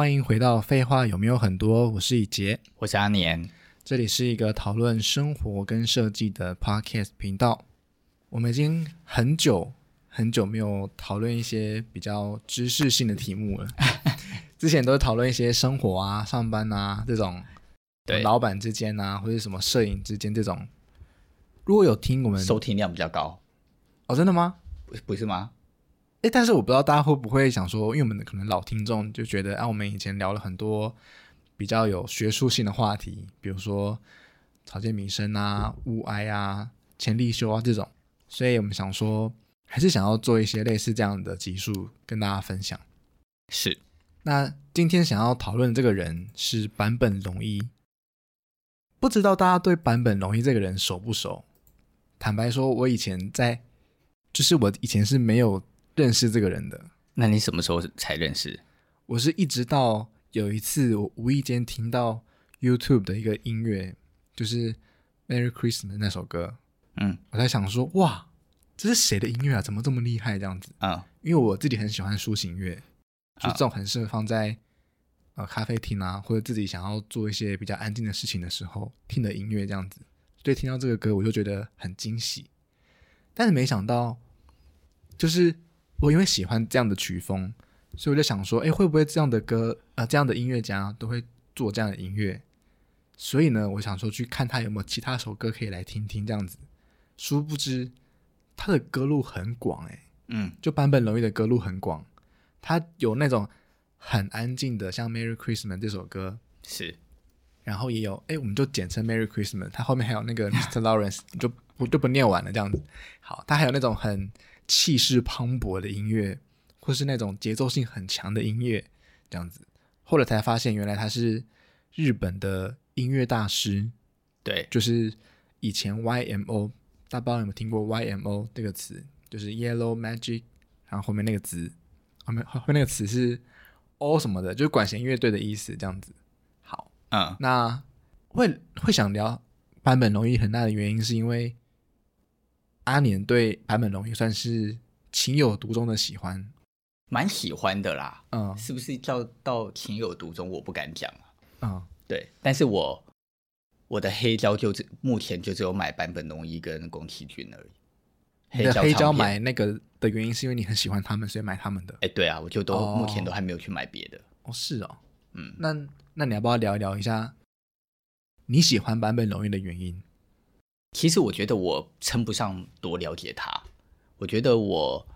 欢迎回到废话有没有很多？我是以杰，我是阿年，这里是一个讨论生活跟设计的 podcast 频道。我们已经很久很久没有讨论一些比较知识性的题目了，之前都是讨论一些生活啊、上班啊这种，对老板之间啊，或者什么摄影之间这种。如果有听我们收听量比较高哦，真的吗？不不是吗？哎，但是我不知道大家会不会想说，因为我们的可能老听众就觉得，啊，我们以前聊了很多比较有学术性的话题，比如说草间弥生啊、物哀啊、前立修啊这种，所以我们想说，还是想要做一些类似这样的集数跟大家分享。是，那今天想要讨论这个人是坂本龙一，不知道大家对坂本龙一这个人熟不熟？坦白说，我以前在，就是我以前是没有。认识这个人的，那你什么时候才认识？我是一直到有一次，我无意间听到 YouTube 的一个音乐，就是《Merry Christmas》那首歌，嗯，我在想说，哇，这是谁的音乐啊？怎么这么厉害？这样子啊？因为我自己很喜欢抒情乐，就这种很适合放在呃咖啡厅啊，或者自己想要做一些比较安静的事情的时候听的音乐，这样子。所以听到这个歌，我就觉得很惊喜，但是没想到，就是。我因为喜欢这样的曲风，所以我就想说，哎，会不会这样的歌，呃，这样的音乐家都会做这样的音乐？所以呢，我想说去看他有没有其他首歌可以来听听这样子。殊不知，他的歌路很广，哎，嗯，就版本龙一的歌路很广，他有那种很安静的，像《Merry Christmas》这首歌是，然后也有，哎，我们就简称《Merry Christmas》，他后面还有那个 Mr. Lawrence，就我就不念完了这样子。好，他还有那种很。气势磅礴的音乐，或是那种节奏性很强的音乐，这样子。后来才发现，原来他是日本的音乐大师。对，就是以前 YMO，大家不知道有没有听过 YMO 这个词，就是 Yellow Magic，然后后面那个字，后面后面那个词是 O 什么的，就是管弦乐队的意思，这样子。好，嗯，那会会想聊坂本龙一很大的原因，是因为。阿年对坂本龙一算是情有独钟的喜欢，蛮喜欢的啦。嗯，是不是叫到情有独钟？我不敢讲啊。嗯，对。但是我我的黑胶就只目前就只有买坂本龙一跟宫崎骏而已。黑胶黑胶买那个的原因是因为你很喜欢他们，所以买他们的。哎，对啊，我就都、哦、目前都还没有去买别的。哦，是哦。嗯，那那你要不要聊一聊一下你喜欢坂本龙一的原因？其实我觉得我称不上多了解他，我觉得我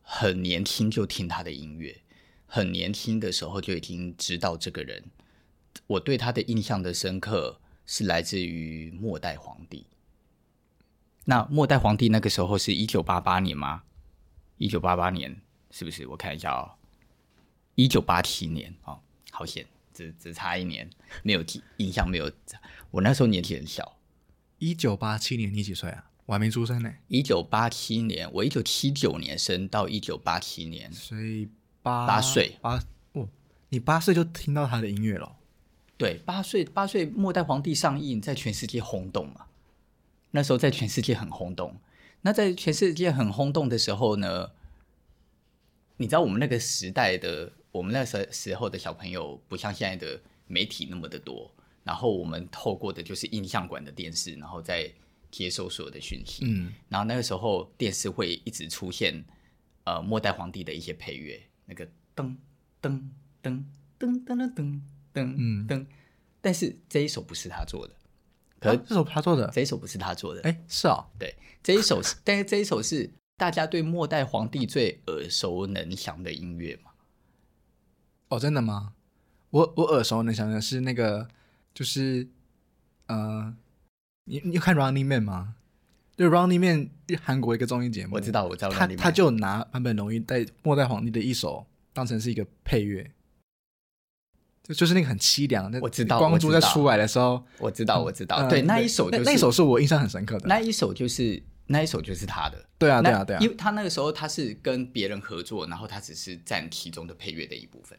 很年轻就听他的音乐，很年轻的时候就已经知道这个人。我对他的印象的深刻是来自于《末代皇帝》。那《末代皇帝》那个时候是一九八八年吗？一九八八年是不是？我看一下哦，一九八七年哦，好险，只只差一年，没有记印象，没有。我那时候年纪很小。一九八七年，你几岁啊？我还没出生呢。一九八七年，我一九七九年生，到一九八七年，所以八八岁八哦，你八岁就听到他的音乐了？对，八岁八岁，《末代皇帝》上映，在全世界轰动嘛。那时候在全世界很轰动。那在全世界很轰动的时候呢，你知道我们那个时代的，我们那时时候的小朋友，不像现在的媒体那么的多。然后我们透过的就是印象馆的电视，然后再接收所有的讯息。嗯，然后那个时候电视会一直出现呃末代皇帝的一些配乐，那个噔噔噔噔噔噔噔噔嗯噔，但是这一首不是他做的，可是这首他做的，这一首不是他做的。哎，是哦，对，这一首是，但是这一首是大家对末代皇帝最耳熟能详的音乐嘛？哦，真的吗？我我耳熟能详的是那个。就是，呃，你你有看 Running Man 吗？就 Running Man 韩国一个综艺节目，我知道，我知道。他他就拿坂本龙一在《末代皇帝》的一首当成是一个配乐，就就是那个很凄凉。那我知道，光洙在出来的时候，我知道，我知道。对，那一首就是那一首是我印象很深刻的。那一首就是那一首就是他的。对啊，对啊，对啊。因为他那个时候他是跟别人合作，然后他只是占其中的配乐的一部分。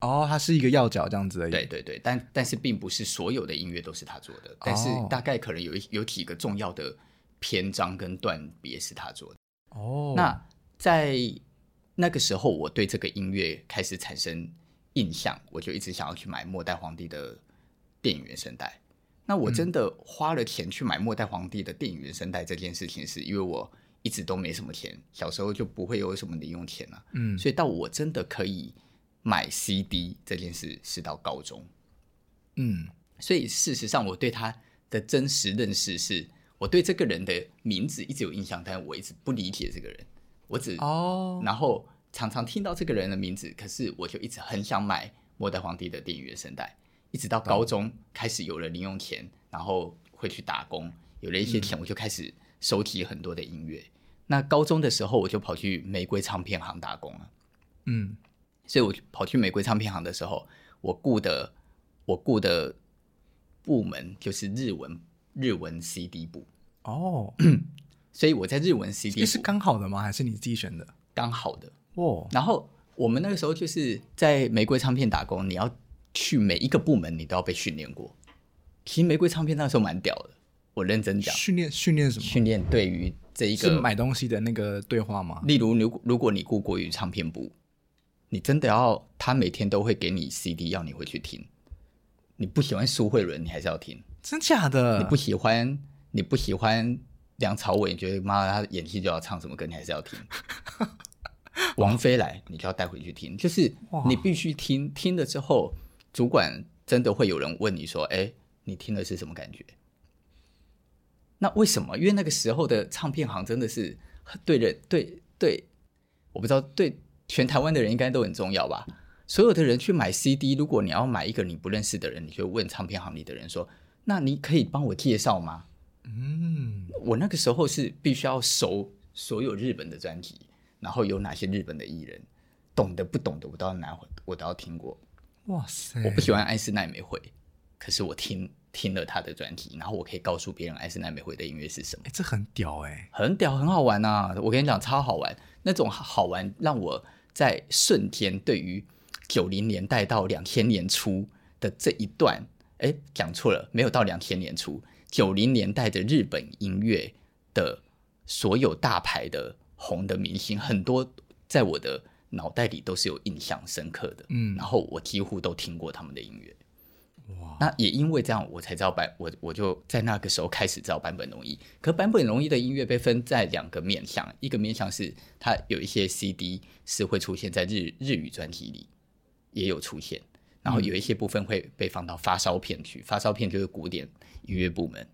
哦，他是一个要角这样子的。对对对，但但是并不是所有的音乐都是他做的，但是大概可能有一有几个重要的篇章跟段别是他做的。哦，那在那个时候，我对这个音乐开始产生印象，我就一直想要去买末代皇帝的电影原声带。那我真的花了钱去买末代皇帝的电影原声带这件事情，是因为我一直都没什么钱，小时候就不会有什么零用钱了。嗯，所以到我真的可以买 CD 这件事是到高中。嗯，所以事实上我对他的真实认识是，我对这个人的名字一直有印象，但我一直不理解这个人。我只哦，然后常常听到这个人的名字，可是我就一直很想买末代皇帝的电影原声带。一直到高中开始有了零用钱，然后会去打工，有了一些钱，我就开始收集很多的音乐。嗯、那高中的时候，我就跑去玫瑰唱片行打工了。嗯，所以我跑去玫瑰唱片行的时候，我雇的我雇的部门就是日文日文 CD 部。哦，所以我在日文 CD 部是刚好的吗？还是你自己选的？刚好的。哦，然后我们那个时候就是在玫瑰唱片打工，你要。去每一个部门，你都要被训练过。其实玫瑰唱片那时候蛮屌的，我认真讲。训练训练什么？训练对于这一个是买东西的那个对话吗？例如，如如果你雇国语唱片部，你真的要他每天都会给你 CD，要你回去听。你不喜欢苏慧伦，你还是要听。真假的？你不喜欢你不喜欢梁朝伟，你觉得妈的他演戏就要唱什么歌，你还是要听。王菲来，你就要带回去听，就是你必须听，听了之后。主管真的会有人问你说：“哎，你听的是什么感觉？”那为什么？因为那个时候的唱片行真的是对人对对，我不知道对全台湾的人应该都很重要吧？所有的人去买 CD，如果你要买一个你不认识的人，你就问唱片行里的人说：“那你可以帮我介绍吗？”嗯，我那个时候是必须要熟所有日本的专辑，然后有哪些日本的艺人，懂得不懂的我都要拿回，我都要听过。哇塞！我不喜欢艾斯奈美惠，可是我听听了他的专辑，然后我可以告诉别人艾斯奈美惠的音乐是什么。哎，这很屌哎、欸，很屌，很好玩啊！我跟你讲，超好玩，那种好玩让我在顺天对于九零年代到两千年初的这一段，哎，讲错了，没有到两千年初，九零年代的日本音乐的所有大牌的红的明星，很多在我的。脑袋里都是有印象深刻的，嗯，然后我几乎都听过他们的音乐，哇，那也因为这样，我才知道版，我我就在那个时候开始知道坂本龙一。可坂本龙一的音乐被分在两个面向，一个面向是它有一些 CD 是会出现在日日语专辑里，也有出现，然后有一些部分会被放到发烧片去，发烧片就是古典音乐部门，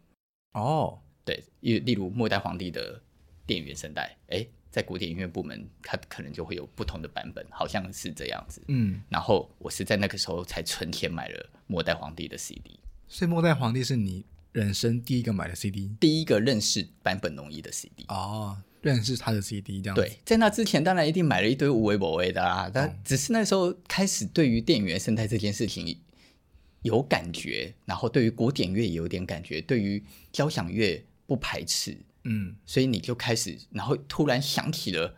哦，对，例例如末代皇帝的电影原声带，哎。在古典音乐部门，它可能就会有不同的版本，好像是这样子。嗯，然后我是在那个时候才存钱买了《末代皇帝》的 CD。所以《末代皇帝》是你人生第一个买的 CD，第一个认识坂本龙一的 CD。哦，认识他的 CD 这样。对，在那之前当然一定买了一堆无为不为的啦，但只是那时候开始对于电影原生态这件事情有感觉，然后对于古典乐也有点感觉，对于交响乐不排斥。嗯，所以你就开始，然后突然想起了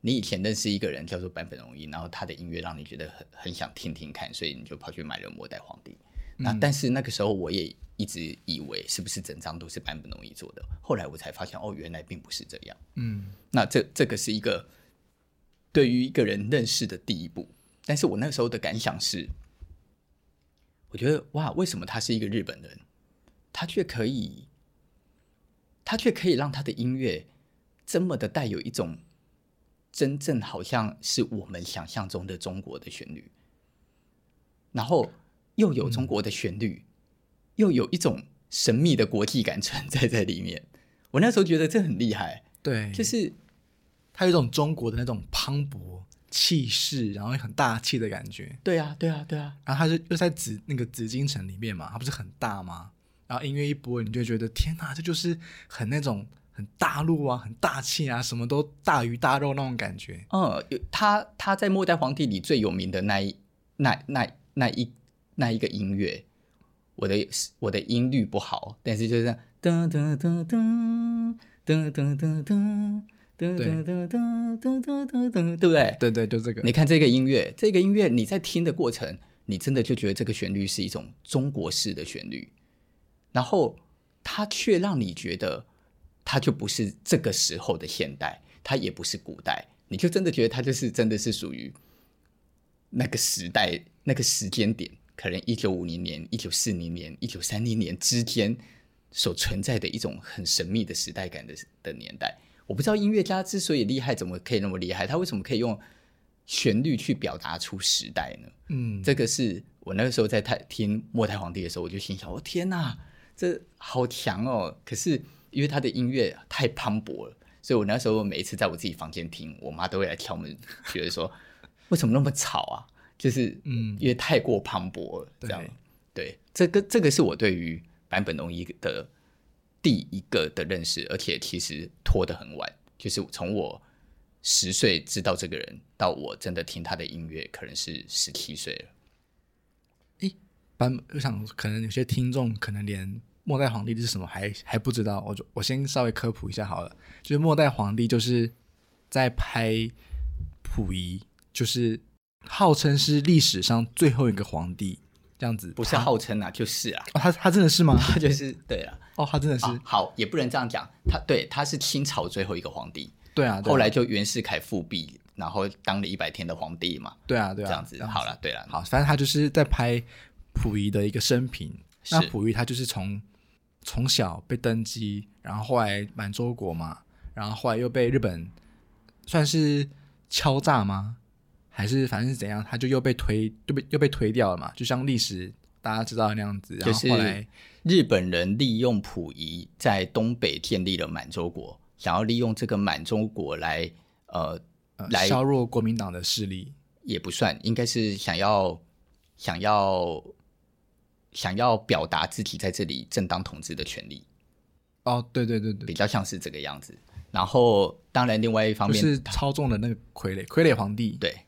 你以前认识一个人叫做坂本龙一，然后他的音乐让你觉得很很想听听看，所以你就跑去买了《末代皇帝》。嗯。那但是那个时候我也一直以为是不是整张都是坂本龙一做的，后来我才发现哦，原来并不是这样。嗯，那这这个是一个对于一个人认识的第一步，但是我那时候的感想是，我觉得哇，为什么他是一个日本人，他却可以。他却可以让他的音乐这么的带有一种真正好像是我们想象中的中国的旋律，然后又有中国的旋律，嗯、又有一种神秘的国际感存在在里面。我那时候觉得这很厉害，对，就是它有一种中国的那种磅礴气势，然后很大气的感觉。对啊，对啊，对啊。然后它就又在紫那个紫禁城里面嘛，它不是很大吗？然后音乐一播，你就觉得天哪，这就是很那种很大陆啊，很大气啊，什么都大鱼大肉那种感觉。嗯，他他在《末代皇帝》里最有名的那一那那那一那一个音乐，我的我的音律不好，但是就是噔噔噔噔噔噔噔噔噔噔噔噔噔对不对？对对，就这个。你看这个音乐，这个音乐你在听的过程，你真的就觉得这个旋律是一种中国式的旋律。然后，它却让你觉得，它就不是这个时候的现代，它也不是古代，你就真的觉得它就是真的是属于那个时代、那个时间点，可能一九五零年、一九四零年、一九三零年之间所存在的一种很神秘的时代感的的年代。我不知道音乐家之所以厉害，怎么可以那么厉害？他为什么可以用旋律去表达出时代呢？嗯，这个是我那个时候在太听末代皇帝的时候，我就心想：我、哦、天哪，这好强哦！可是因为他的音乐太磅礴了。所以我那时候每一次在我自己房间听，我妈都会来敲门，觉得说 为什么那么吵啊？就是嗯，因为太过磅礴了，这样。对，这个这个是我对于坂本龙一的第一个的认识，而且其实拖得很晚，就是从我十岁知道这个人，到我真的听他的音乐，可能是十七岁了。诶，坂，我想可能有些听众可能连。末代皇帝是什么还还不知道，我就我先稍微科普一下好了。就是末代皇帝就是在拍溥仪，就是号称是历史上最后一个皇帝这样子。不是号称啊，就是啊。哦，他他真的是吗？他 就是对啊。哦，他真的是。哦，好，也不能这样讲。他对他是清朝最后一个皇帝。对啊。对啊，后来就袁世凯复辟，然后当了一百天的皇帝嘛。对啊，对啊。这样子好了，对了，好，反正他就是在拍溥仪的一个生平。那溥仪他就是从。从小被登基，然后后来满洲国嘛，然后后来又被日本算是敲诈吗？还是反正是怎样？他就又被推，又被又被推掉了嘛。就像历史大家知道的那样子，然后后来日本人利用溥仪在东北建立了满洲国，想要利用这个满洲国来呃，呃来削弱国民党的势力，也不算，应该是想要想要。想要表达自己在这里正当统治的权利，哦，对对对对，比较像是这个样子。然后，当然，另外一方面是操纵了那个傀儡傀儡皇帝，对，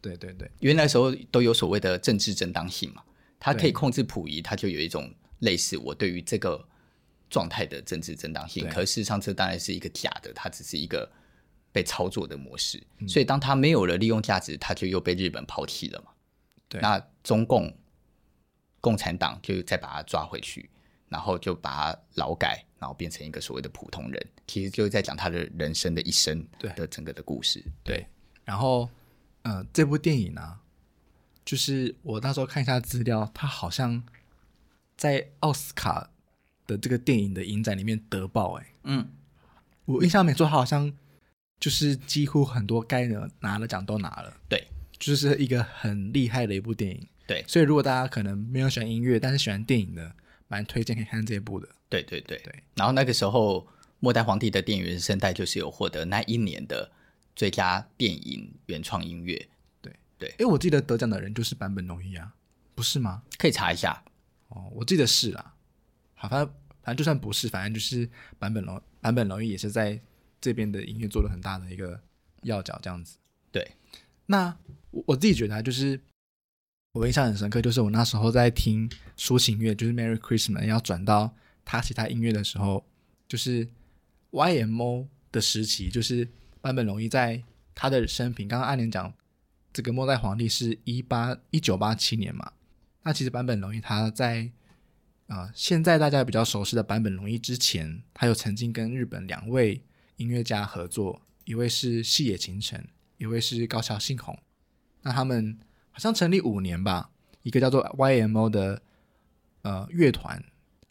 对对对，因为那时候都有所谓的政治正当性嘛，他可以控制溥仪，他就有一种类似我对于这个状态的政治正当性。可是事实上，这当然是一个假的，它只是一个被操作的模式。嗯、所以，当他没有了利用价值，他就又被日本抛弃了嘛。对，那中共。共产党就再把他抓回去，然后就把他劳改，然后变成一个所谓的普通人，其实就是在讲他的人生的一生，对的整个的故事。对，对然后，呃，这部电影呢、啊，就是我那时候看一下资料，他好像在奥斯卡的这个电影的影展里面得报，哎，嗯，我印象没错，他好像就是几乎很多该拿拿的奖都拿了，对，就是一个很厉害的一部电影。对，所以如果大家可能没有喜欢音乐，但是喜欢电影的，蛮推荐可以看这一部的。对对对对。然后那个时候，《末代皇帝》的电影原声带就是有获得那一年的最佳电影原创音乐。对对。哎，我记得得奖的人就是坂本龙一啊，不是吗？可以查一下。哦，我记得是啦。好，反正反正就算不是，反正就是坂本龙坂本龙一也是在这边的音乐做了很大的一个要角，这样子。对。那我我自己觉得就是。我印象很深刻，就是我那时候在听抒情乐，就是《Merry Christmas》要转到他其他音乐的时候，就是 YMO 的时期，就是坂本龙一在他的生平。刚刚阿年讲这个末代皇帝是一八一九八七年嘛，那其实坂本龙一他在啊、呃，现在大家比较熟悉的坂本龙一之前，他有曾经跟日本两位音乐家合作，一位是细野晴臣，一位是高桥幸宏，那他们。好像成立五年吧，一个叫做 YMO 的呃乐团。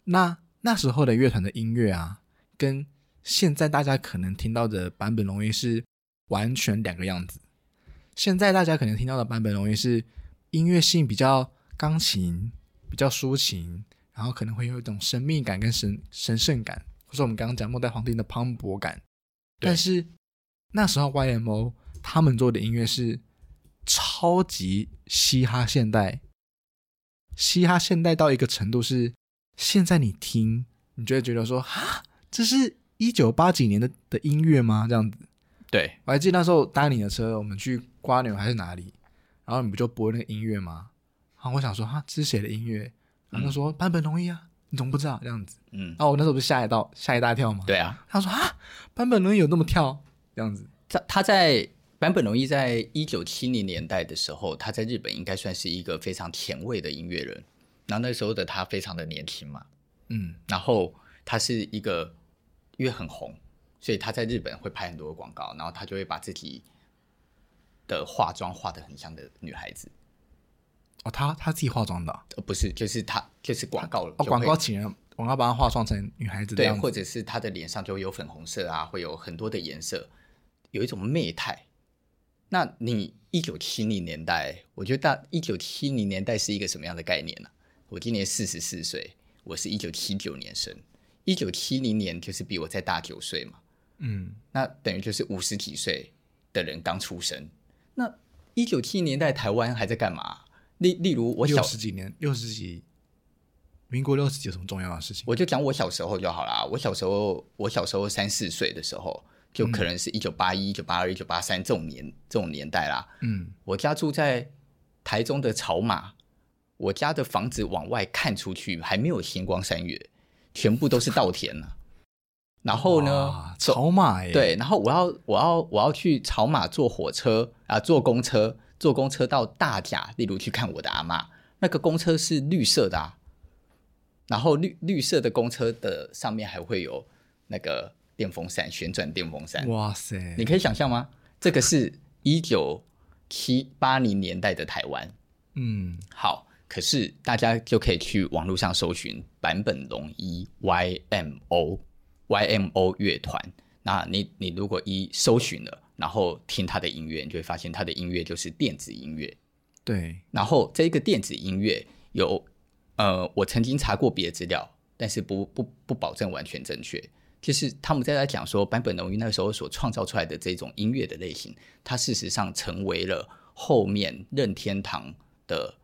那那时候的乐团的音乐啊，跟现在大家可能听到的版本容易是完全两个样子。现在大家可能听到的版本容易是音乐性比较钢琴，比较抒情，然后可能会有一种神秘感跟神神圣感，或者我们刚刚讲末代皇帝的磅礴感。但是那时候 YMO 他们做的音乐是。超级嘻哈现代，嘻哈现代到一个程度是，现在你听，你就会觉得说，哈，这是一九八几年的的音乐吗？这样子。对，我还记得那时候搭你的车，我们去瓜牛还是哪里，然后你不就播那个音乐吗？然后我想说，哈，这是谁的音乐？然后他说版本容易啊，你怎么不知道？这样子。嗯。然后我那时候不是吓一到吓一大跳吗？对啊。他说啊，版本龙一有那么跳？这样子。他他在。坂本龙一在一九七零年代的时候，他在日本应该算是一个非常前卫的音乐人。然后那时候的他非常的年轻嘛，嗯，然后他是一个因为很红，所以他在日本会拍很多广告，然后他就会把自己的化妆化得很像的女孩子。哦，他他自己化妆的、啊？呃，不是，就是他就是广告。哦，广告请人广告把她化妆成女孩子的对，或者是他的脸上就有粉红色啊，会有很多的颜色，有一种媚态。那你一九七零年代，我觉得大一九七零年代是一个什么样的概念呢、啊？我今年四十四岁，我是一九七九年生，一九七零年就是比我再大九岁嘛。嗯，那等于就是五十几岁的人刚出生。那一九七零年代台湾还在干嘛？例例如我小六十几年，六十几，民国六十几有什么重要的事情？我就讲我小时候就好啦。我小时候，我小时候三四岁的时候，就可能是一九八一、一九八二、一九八三这种年这种年代啦。嗯，我家住在台中的草马，我家的房子往外看出去还没有星光三月，全部都是稻田呢。然后呢，草马耶，对，然后我要我要我要去草马坐火车啊，坐公车，坐公车到大甲，例如去看我的阿嬷，那个公车是绿色的啊，然后绿绿色的公车的上面还会有那个电风扇，旋转电风扇，哇塞，你可以想象吗？这个是一九七八零年代的台湾，嗯，好，可是大家就可以去网络上搜寻坂本龙一 YMO。YMO 乐团，那你你如果一搜寻了，然后听他的音乐，你就会发现他的音乐就是电子音乐。对，然后这个电子音乐有，呃，我曾经查过别的资料，但是不不不保证完全正确。就是他们在在讲说，坂本龙一那个时候所创造出来的这种音乐的类型，它事实上成为了后面任天堂的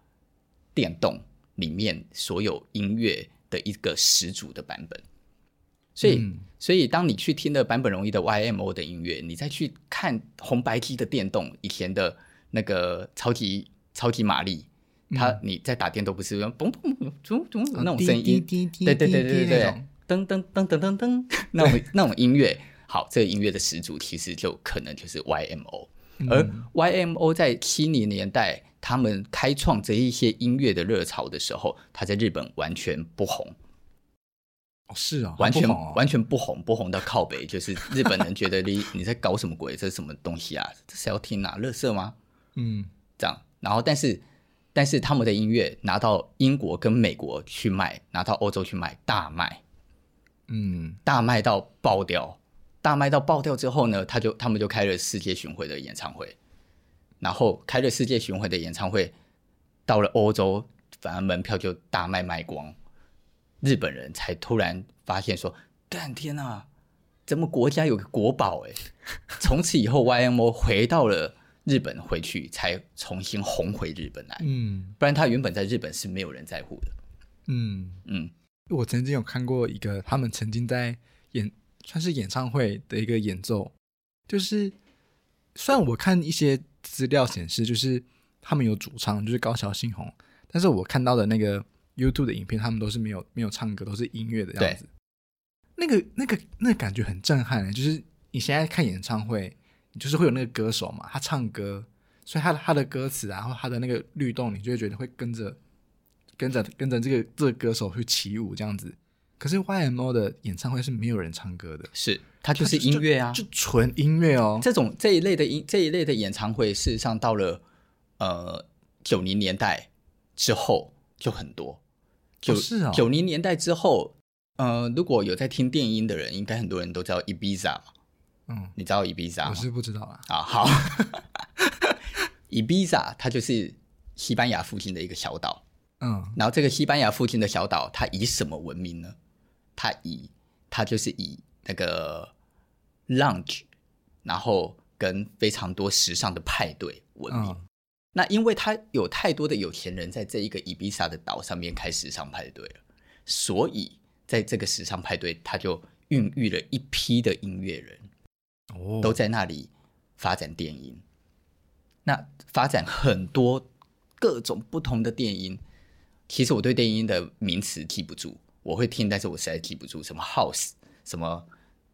电动里面所有音乐的一个始祖的版本。所以，嗯、所以当你去听了坂本龙一的 YMO 的音乐，你再去看红白机的电动，以前的那个超级超级玛丽，它、嗯、你在打电动不是嘣嘣嘣嘣嘣那种声音，对对对对对对，噔噔噔噔噔噔，那种那种音乐，好，这个音乐的始祖其实就可能就是 YMO，、嗯、而 YMO 在七零年代他们开创这一些音乐的热潮的时候，他在日本完全不红。是啊，完全完全不红，不红到靠北，就是日本人觉得你你在搞什么鬼？这是什么东西啊？这是要听啊？乐色吗？嗯，这样。然后，但是但是他们的音乐拿到英国跟美国去卖，拿到欧洲去卖，大卖，嗯，大卖到爆掉，大卖到爆掉之后呢，他就他们就开了世界巡回的演唱会，然后开了世界巡回的演唱会，到了欧洲，反而门票就大卖卖光。日本人才突然发现说：“干天呐，咱们国家有个国宝哎！” 从此以后，YMO 回到了日本，回去才重新红回日本来。嗯，不然他原本在日本是没有人在乎的。嗯嗯，我曾经有看过一个他们曾经在演算是演唱会的一个演奏，就是虽然我看一些资料显示，就是他们有主唱，就是高桥幸宏，但是我看到的那个。YouTube 的影片，他们都是没有没有唱歌，都是音乐的样子。那个那个那个感觉很震撼，就是你现在看演唱会，你就是会有那个歌手嘛，他唱歌，所以他的他的歌词，然后他的那个律动，你就会觉得会跟着跟着跟着这个这个歌手去起舞这样子。可是 YMO 的演唱会是没有人唱歌的，是它就是音乐啊，就纯音乐哦。这种这一类的音这一类的演唱会，事实上到了呃九零年代之后就很多。九九零年代之后，呃，如果有在听电音的人，应该很多人都知道 Ibiza 嘛。嗯，你知道 Ibiza 吗？我是不知道啊。啊，好，Ibiza 它就是西班牙附近的一个小岛。嗯，然后这个西班牙附近的小岛，它以什么闻名呢？它以它就是以那个 lounge，然后跟非常多时尚的派对闻名。嗯那因为他有太多的有钱人在这一个伊比萨的岛上面开时尚派对了，所以在这个时尚派对，他就孕育了一批的音乐人，哦，都在那里发展电音。那发展很多各种不同的电音，其实我对电音的名词记不住，我会听，但是我实在记不住什么 house，什么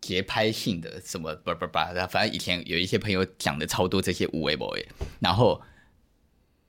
节拍性的，什么叭叭叭，反正以前有一些朋友讲的超多这些有的没的，然后。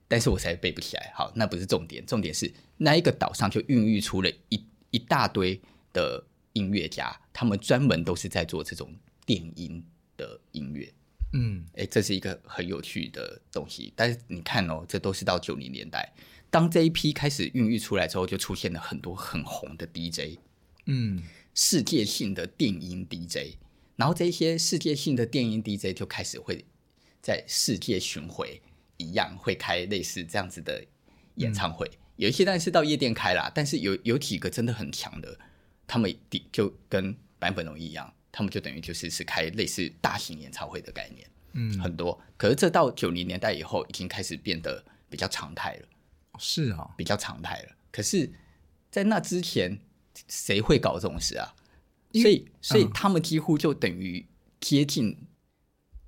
但是我实在背不起来。好，那不是重点，重点是那一个岛上就孕育出了一一大堆的音乐家，他们专门都是在做这种电音的音乐。嗯，哎，这是一个很有趣的东西。但是你看哦，这都是到九零年代，当这一批开始孕育出来之后，就出现了很多很红的 DJ，嗯，世界性的电音 DJ。然后这些世界性的电音 DJ 就开始会在世界巡回一样，会开类似这样子的演唱会。嗯、有一些当然是到夜店开啦，但是有有几个真的很强的，他们就跟版本龙一样。他们就等于就是是开类似大型演唱会的概念，嗯，很多。可是这到九零年代以后，已经开始变得比较常态了。是啊，比较常态了。可是，在那之前，谁会搞这种事啊？所以，所以他们几乎就等于接近。嗯、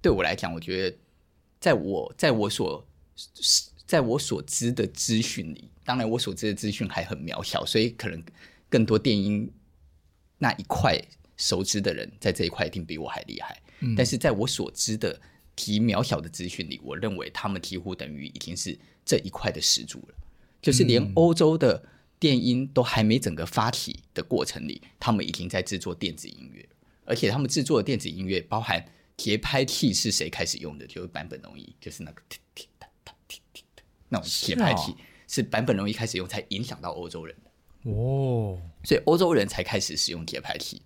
对我来讲，我觉得，在我在我所在我所知的资讯里，当然我所知的资讯还很渺小，所以可能更多电音那一块。熟知的人在这一块一定比我还厉害，嗯，但是在我所知的极渺小的资讯里，我认为他们几乎等于已经是这一块的始祖了。就是连欧洲的电音都还没整个发起的过程里，他们已经在制作电子音乐，而且他们制作的电子音乐包含节拍器是谁开始用的？就是坂本龙一，就是那个踢踢哒哒踢踢的那种节拍器，是坂本龙一开始用，才影响到欧洲人的哦，所以欧洲人才开始使用节拍器。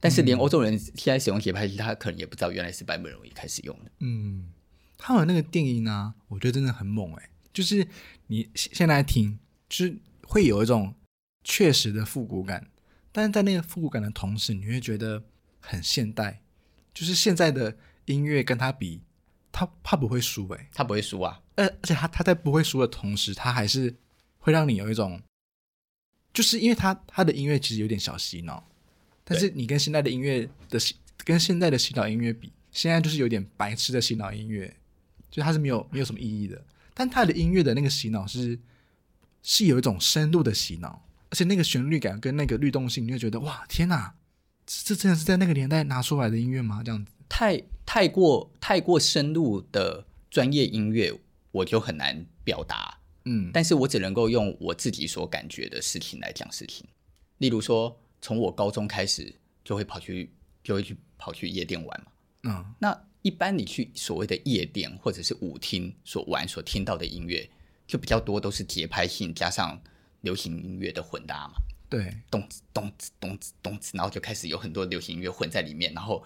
但是连欧洲人现在使用节拍器，他可能也不知道原来是坂本龙一开始用的。嗯，他们那个电音呢，我觉得真的很猛哎，就是你现在听，就是会有一种确实的复古感，但是在那个复古感的同时，你会觉得很现代。就是现在的音乐跟他比，他怕不会输哎，他不会输啊。而而且他他在不会输的同时，他还是会让你有一种，就是因为他他的音乐其实有点小洗脑。但是你跟现在的音乐的跟现在的洗脑音乐比，现在就是有点白痴的洗脑音乐，就它是没有没有什么意义的。但他的音乐的那个洗脑是是有一种深度的洗脑，而且那个旋律感跟那个律动性，你会觉得哇天哪，这真的是在那个年代拿出来的音乐吗？这样子太太过太过深入的专业音乐，我就很难表达。嗯，但是我只能够用我自己所感觉的事情来讲事情，例如说。从我高中开始就会跑去，就会去跑去夜店玩嘛。嗯，那一般你去所谓的夜店或者是舞厅所玩所听到的音乐，就比较多都是节拍性加上流行音乐的混搭嘛。对，咚子咚子咚子咚子，然后就开始有很多流行音乐混在里面，然后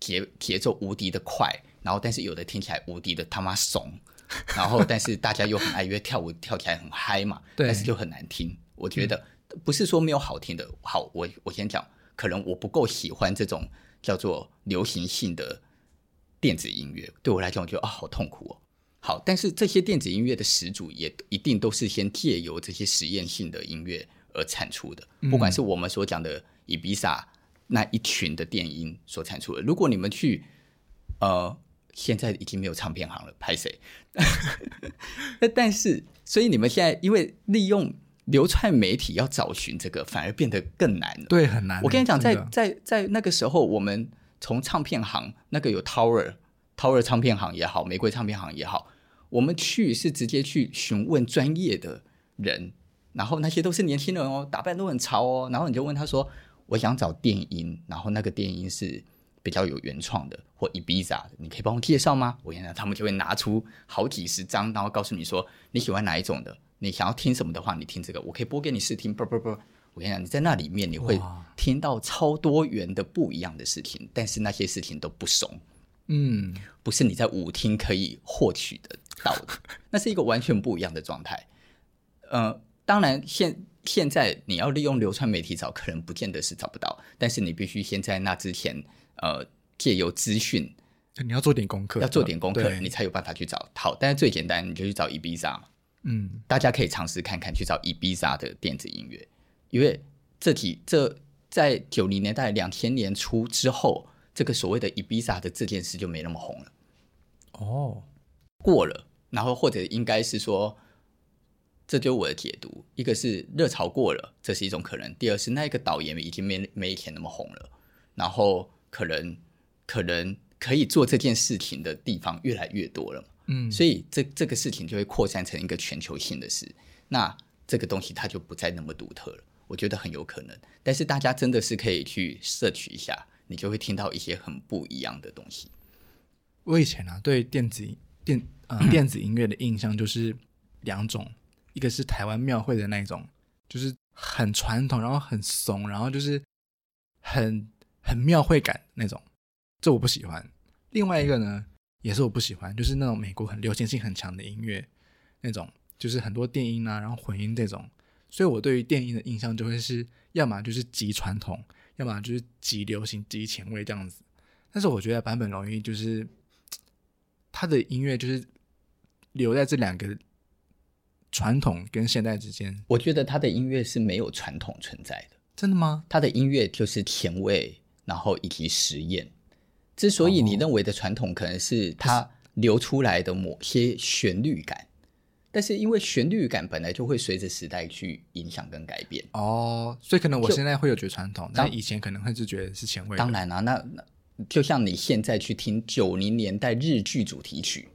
节节奏无敌的快，然后但是有的听起来无敌的他妈怂，然后但是大家又很爱乐跳舞，跳起来很嗨嘛。对，但是就很难听，我觉得。嗯不是说没有好听的，好，我我先讲，可能我不够喜欢这种叫做流行性的电子音乐，对我来讲，我觉得啊、哦，好痛苦哦。好，但是这些电子音乐的始祖也一定都是先借由这些实验性的音乐而产出的，不管是我们所讲的伊比萨那一群的电音所产出的。如果你们去，呃，现在已经没有唱片行了，拍谁？但是，所以你们现在因为利用。流窜媒体要找寻这个，反而变得更难了。对，很难。我跟你讲，在在在那个时候，我们从唱片行那个有 Tower Tower 唱片行也好，玫瑰唱片行也好，我们去是直接去询问专业的人，然后那些都是年轻人哦，打扮都很潮哦，然后你就问他说：“我想找电音，然后那个电音是比较有原创的或 Ibiza 的，你可以帮我介绍吗？”我跟你讲，他们就会拿出好几十张，然后告诉你说你喜欢哪一种的。你想要听什么的话，你听这个，我可以播给你试听。不不不，我跟你讲，你在那里面你会听到超多元的不一样的事情，但是那些事情都不怂，嗯，不是你在舞厅可以获取得到的，那是一个完全不一样的状态。呃，当然现现在你要利用流传媒体找，可能不见得是找不到，但是你必须先在那之前，呃，借由资讯，你要做点功课，要做点功课，你才有办法去找。好，但是最简单，你就去找 Ibiza 嘛。嗯，大家可以尝试看看去找 Ibiza 的电子音乐，因为这几这在九零年代、两千年初之后，这个所谓的 Ibiza 的这件事就没那么红了。哦，过了，然后或者应该是说，这就是我的解读：一个是热潮过了，这是一种可能；第二是那个导演已经没没以前那么红了，然后可能可能可以做这件事情的地方越来越多了。嗯，所以这这个事情就会扩散成一个全球性的事，那这个东西它就不再那么独特了。我觉得很有可能，但是大家真的是可以去摄取一下，你就会听到一些很不一样的东西。我以前啊对电子电呃 电子音乐的印象就是两种，一个是台湾庙会的那种，就是很传统，然后很怂，然后就是很很庙会感那种，这我不喜欢。另外一个呢，也是我不喜欢，就是那种美国很流行性很强的音乐，那种就是很多电音啊，然后混音这种。所以我对于电音的印象就会是，要么就是极传统，要么就是极流行、极前卫这样子。但是我觉得坂本龙一就是他的音乐就是留在这两个传统跟现代之间。我觉得他的音乐是没有传统存在的。真的吗？他的音乐就是前卫，然后以及实验。之所以你认为的传统，可能是他流出来的某些旋律感，但是因为旋律感本来就会随着时代去影响跟改变哦，所以可能我现在会有觉得传统，但以前可能会是觉得是前卫。当然啦、啊，那那就像你现在去听九零年代日剧主题曲，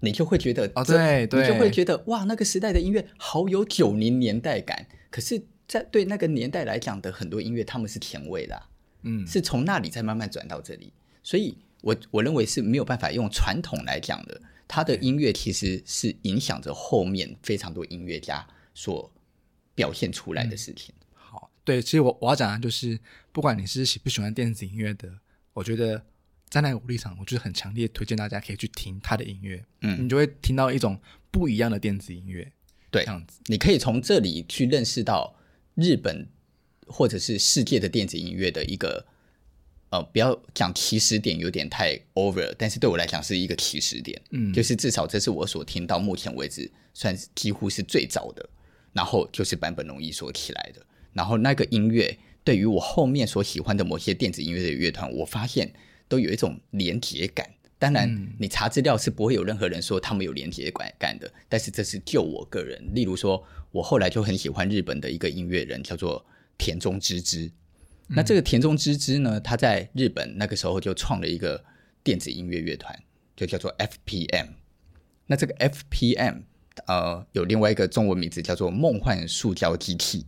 你就会觉得哦，对对，你就会觉得哇，那个时代的音乐好有九零年代感。可是，在对那个年代来讲的很多音乐，他们是前卫的、啊。嗯，是从那里再慢慢转到这里，所以我我认为是没有办法用传统来讲的。他的音乐其实是影响着后面非常多音乐家所表现出来的事情。嗯、好，对，其实我我要讲的就是，不管你是喜不喜欢电子音乐的，我觉得站在那个立场，我就是很强烈推荐大家可以去听他的音乐。嗯，你就会听到一种不一样的电子音乐。对，这样子，你可以从这里去认识到日本。或者是世界的电子音乐的一个，呃，不要讲起始点有点太 over，但是对我来讲是一个起始点，嗯，就是至少这是我所听到目前为止算是几乎是最早的，然后就是坂本龙一所起来的，然后那个音乐对于我后面所喜欢的某些电子音乐的乐团，我发现都有一种连结感。当然，你查资料是不会有任何人说他们有连结感的，但是这是就我个人，例如说，我后来就很喜欢日本的一个音乐人，叫做。田中知之，那这个田中知之呢，他在日本那个时候就创了一个电子音乐乐团，就叫做 FPM。那这个 FPM 呃，有另外一个中文名字叫做梦幻塑胶机器，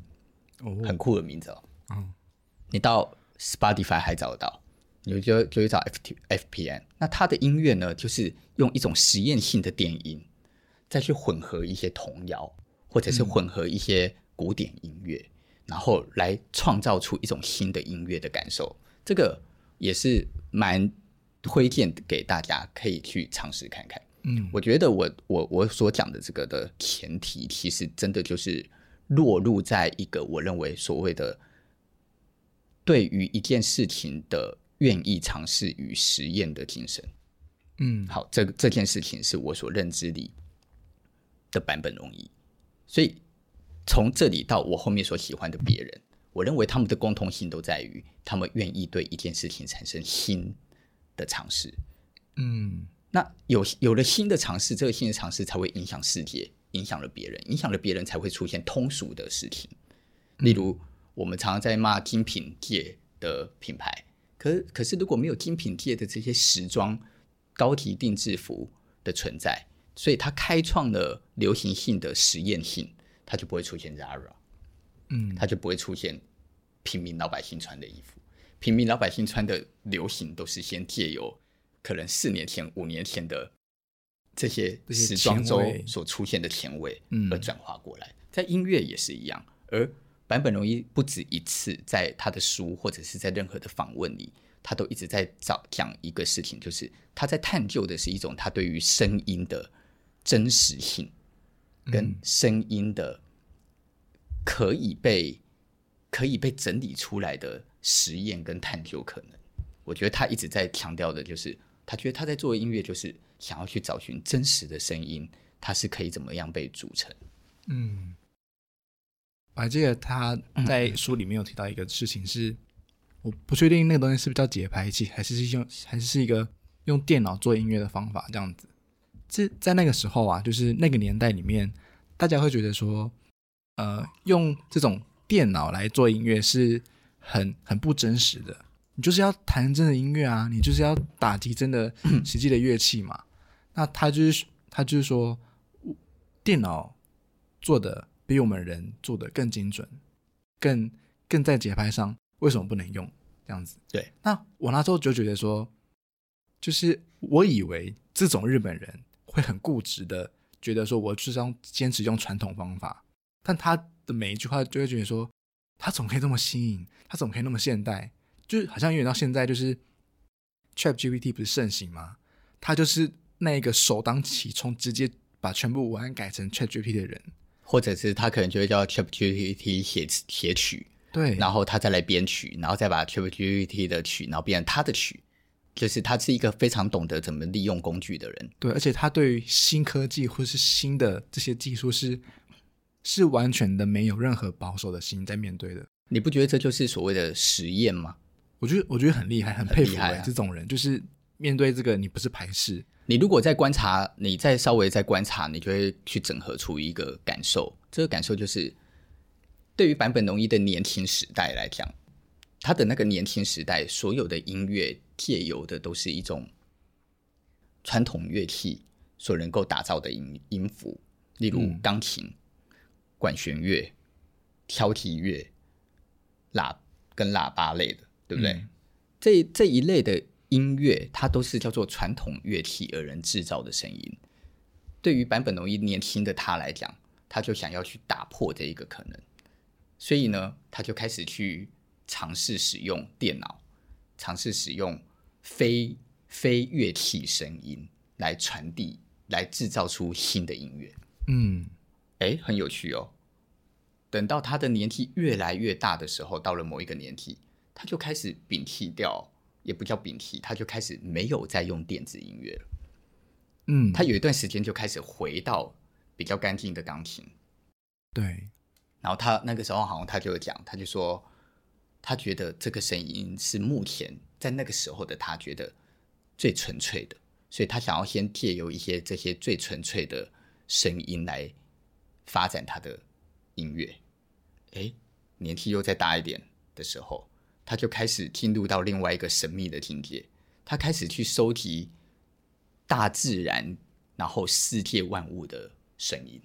哦，很酷的名字哦。嗯，你到 Spotify 还找得到，你就就去找 ffpm。那他的音乐呢，就是用一种实验性的电音，再去混合一些童谣，或者是混合一些古典音乐。嗯然后来创造出一种新的音乐的感受，这个也是蛮推荐给大家可以去尝试看看。嗯，我觉得我我我所讲的这个的前提，其实真的就是落入在一个我认为所谓的对于一件事情的愿意尝试与实验的精神。嗯，好，这个这件事情是我所认知里的版本容易，所以。从这里到我后面所喜欢的别人，我认为他们的共同性都在于他们愿意对一件事情产生新的尝试。嗯，那有有了新的尝试，这个新的尝试才会影响世界，影响了别人，影响了别人才会出现通俗的事情。例如，我们常常在骂精品界的品牌，可可是如果没有精品界的这些时装高级定制服的存在，所以它开创了流行性的实验性。它就不会出现 Zara，嗯，它就不会出现平民老百姓穿的衣服。平民老百姓穿的流行都是先借由可能四年前、五年前的这些时装周所出现的前卫，而转化过来。在音乐也是一样。而坂本龙一不止一次在他的书或者是在任何的访问里，他都一直在找讲一个事情，就是他在探究的是一种他对于声音的真实性。跟声音的可以被可以被整理出来的实验跟探究可能，我觉得他一直在强调的就是，他觉得他在做音乐就是想要去找寻真实的声音，它是可以怎么样被组成。嗯，我还记得他在书里面有提到一个事情是，我不确定那个东西是不是叫节拍器，还是用还是一个用电脑做音乐的方法这样子。这在那个时候啊，就是那个年代里面，大家会觉得说，呃，用这种电脑来做音乐是很很不真实的。你就是要弹真的音乐啊，你就是要打击真的 实际的乐器嘛。那他就是他就是说，电脑做的比我们人做的更精准，更更在节拍上，为什么不能用这样子？对。那我那时候就觉得说，就是我以为这种日本人会很固执的觉得说，我就是要坚持用传统方法，但他的每一句话就会觉得说，他怎么可以这么新颖？他怎么可以那么现代？就是好像因为到现在就是 ChatGPT 不是盛行吗？他就是那个首当其冲，直接把全部文案改成 ChatGPT 的人，或者是他可能就会叫 ChatGPT 写写曲，对，然后他再来编曲，然后再把 ChatGPT 的曲，然后变成他的曲。就是他是一个非常懂得怎么利用工具的人，对，而且他对于新科技或是新的这些技术是是完全的没有任何保守的心在面对的。你不觉得这就是所谓的实验吗？我觉得我觉得很厉害，很佩服、欸、很啊、这种人，就是面对这个你不是排斥，你如果在观察，你再稍微再观察，你就会去整合出一个感受。这个感受就是，对于坂本龙一的年轻时代来讲，他的那个年轻时代所有的音乐。借由的都是一种传统乐器所能够打造的音音符，例如钢琴、嗯、管弦乐、挑剔乐、喇跟喇叭类的，对不对？嗯、这这一类的音乐，它都是叫做传统乐器而人制造的声音。对于坂本龙一年轻的他来讲，他就想要去打破这一个可能，所以呢，他就开始去尝试使用电脑，尝试使用。非非乐器声音来传递，来制造出新的音乐。嗯，哎，很有趣哦。等到他的年纪越来越大的时候，到了某一个年纪，他就开始摒弃掉，也不叫摒弃，他就开始没有再用电子音乐了。嗯，他有一段时间就开始回到比较干净的钢琴。对，然后他那个时候好像他就讲，他就说，他觉得这个声音是目前。在那个时候的他觉得最纯粹的，所以他想要先借由一些这些最纯粹的声音来发展他的音乐。哎，年纪又再大一点的时候，他就开始进入到另外一个神秘的境界。他开始去收集大自然，然后世界万物的声音。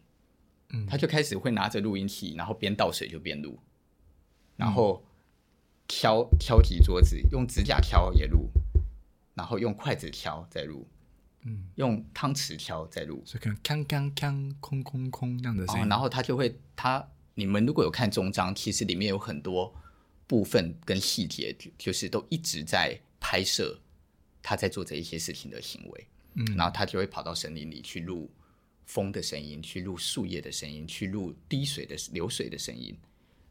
嗯，他就开始会拿着录音器，然后边倒水就边录，然后。挑挑剔桌子，用指甲挑也录，然后用筷子挑再录，嗯，用汤匙挑再录，所以可能锵锵锵，空空空这样的声音。哦，然后他就会，他你们如果有看中章，其实里面有很多部分跟细节，就是都一直在拍摄他在做这一些事情的行为。嗯，然后他就会跑到森林里去录风的声音，去录树叶的声音，去录滴水的流水的声音。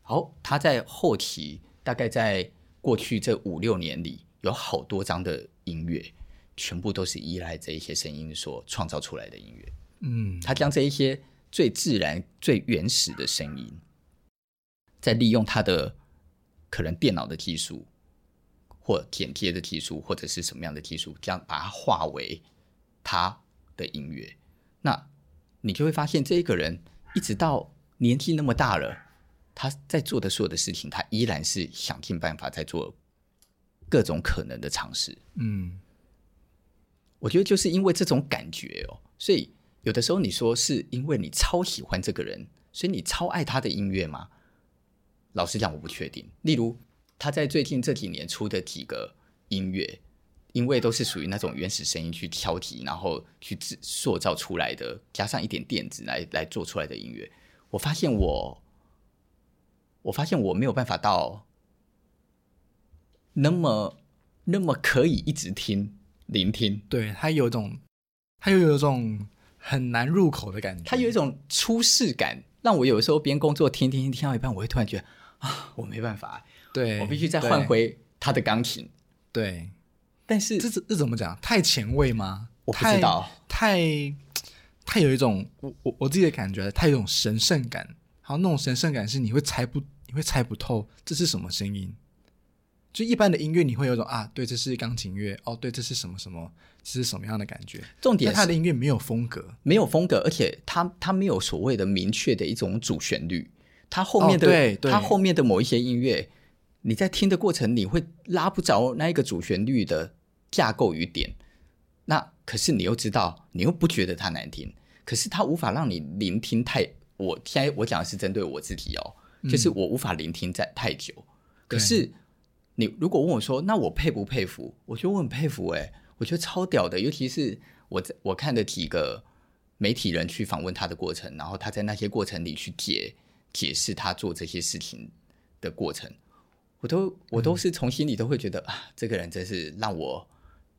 好，他在后期。大概在过去这五六年里，有好多张的音乐，全部都是依赖这一些声音所创造出来的音乐。嗯，他将这一些最自然、最原始的声音，再利用他的可能电脑的技术，或剪接的技术，或者是什么样的技术，将把它化为他的音乐。那你就会发现，这一个人一直到年纪那么大了。他在做的所有的事情，他依然是想尽办法在做各种可能的尝试。嗯，我觉得就是因为这种感觉哦，所以有的时候你说是因为你超喜欢这个人，所以你超爱他的音乐吗？老实讲，我不确定。例如他在最近这几年出的几个音乐，因为都是属于那种原始声音去挑剔，然后去制塑造出来的，加上一点电子来来做出来的音乐，我发现我。我发现我没有办法到那么那么可以一直听聆听，对，他有一种，他又有一种很难入口的感觉，他有一种出世感，让我有时候边工作听听听听到一半，我会突然觉得啊，我没办法，对，我必须再换回他的钢琴，对，但是这这怎么讲？太前卫吗？我不知道，太太，太有一种我我我自己的感觉，太有一种神圣感，好像那种神圣感是你会猜不。你会猜不透这是什么声音，就一般的音乐，你会有种啊，对，这是钢琴乐，哦，对，这是什么什么，这是什么样的感觉？重点是他的音乐没有风格，没有风格，而且他他没有所谓的明确的一种主旋律，他后面的，哦、对，对，他后面的某一些音乐，你在听的过程，你会拉不着那一个主旋律的架构与点。那可是你又知道，你又不觉得它难听，可是它无法让你聆听太。我现在我讲的是针对我自己哦。就是我无法聆听在太久，可是你如果问我说，那我佩不佩服？我觉得我很佩服诶，我觉得超屌的。尤其是我在我看的几个媒体人去访问他的过程，然后他在那些过程里去解解释他做这些事情的过程，我都我都是从心里都会觉得、嗯、啊，这个人真是让我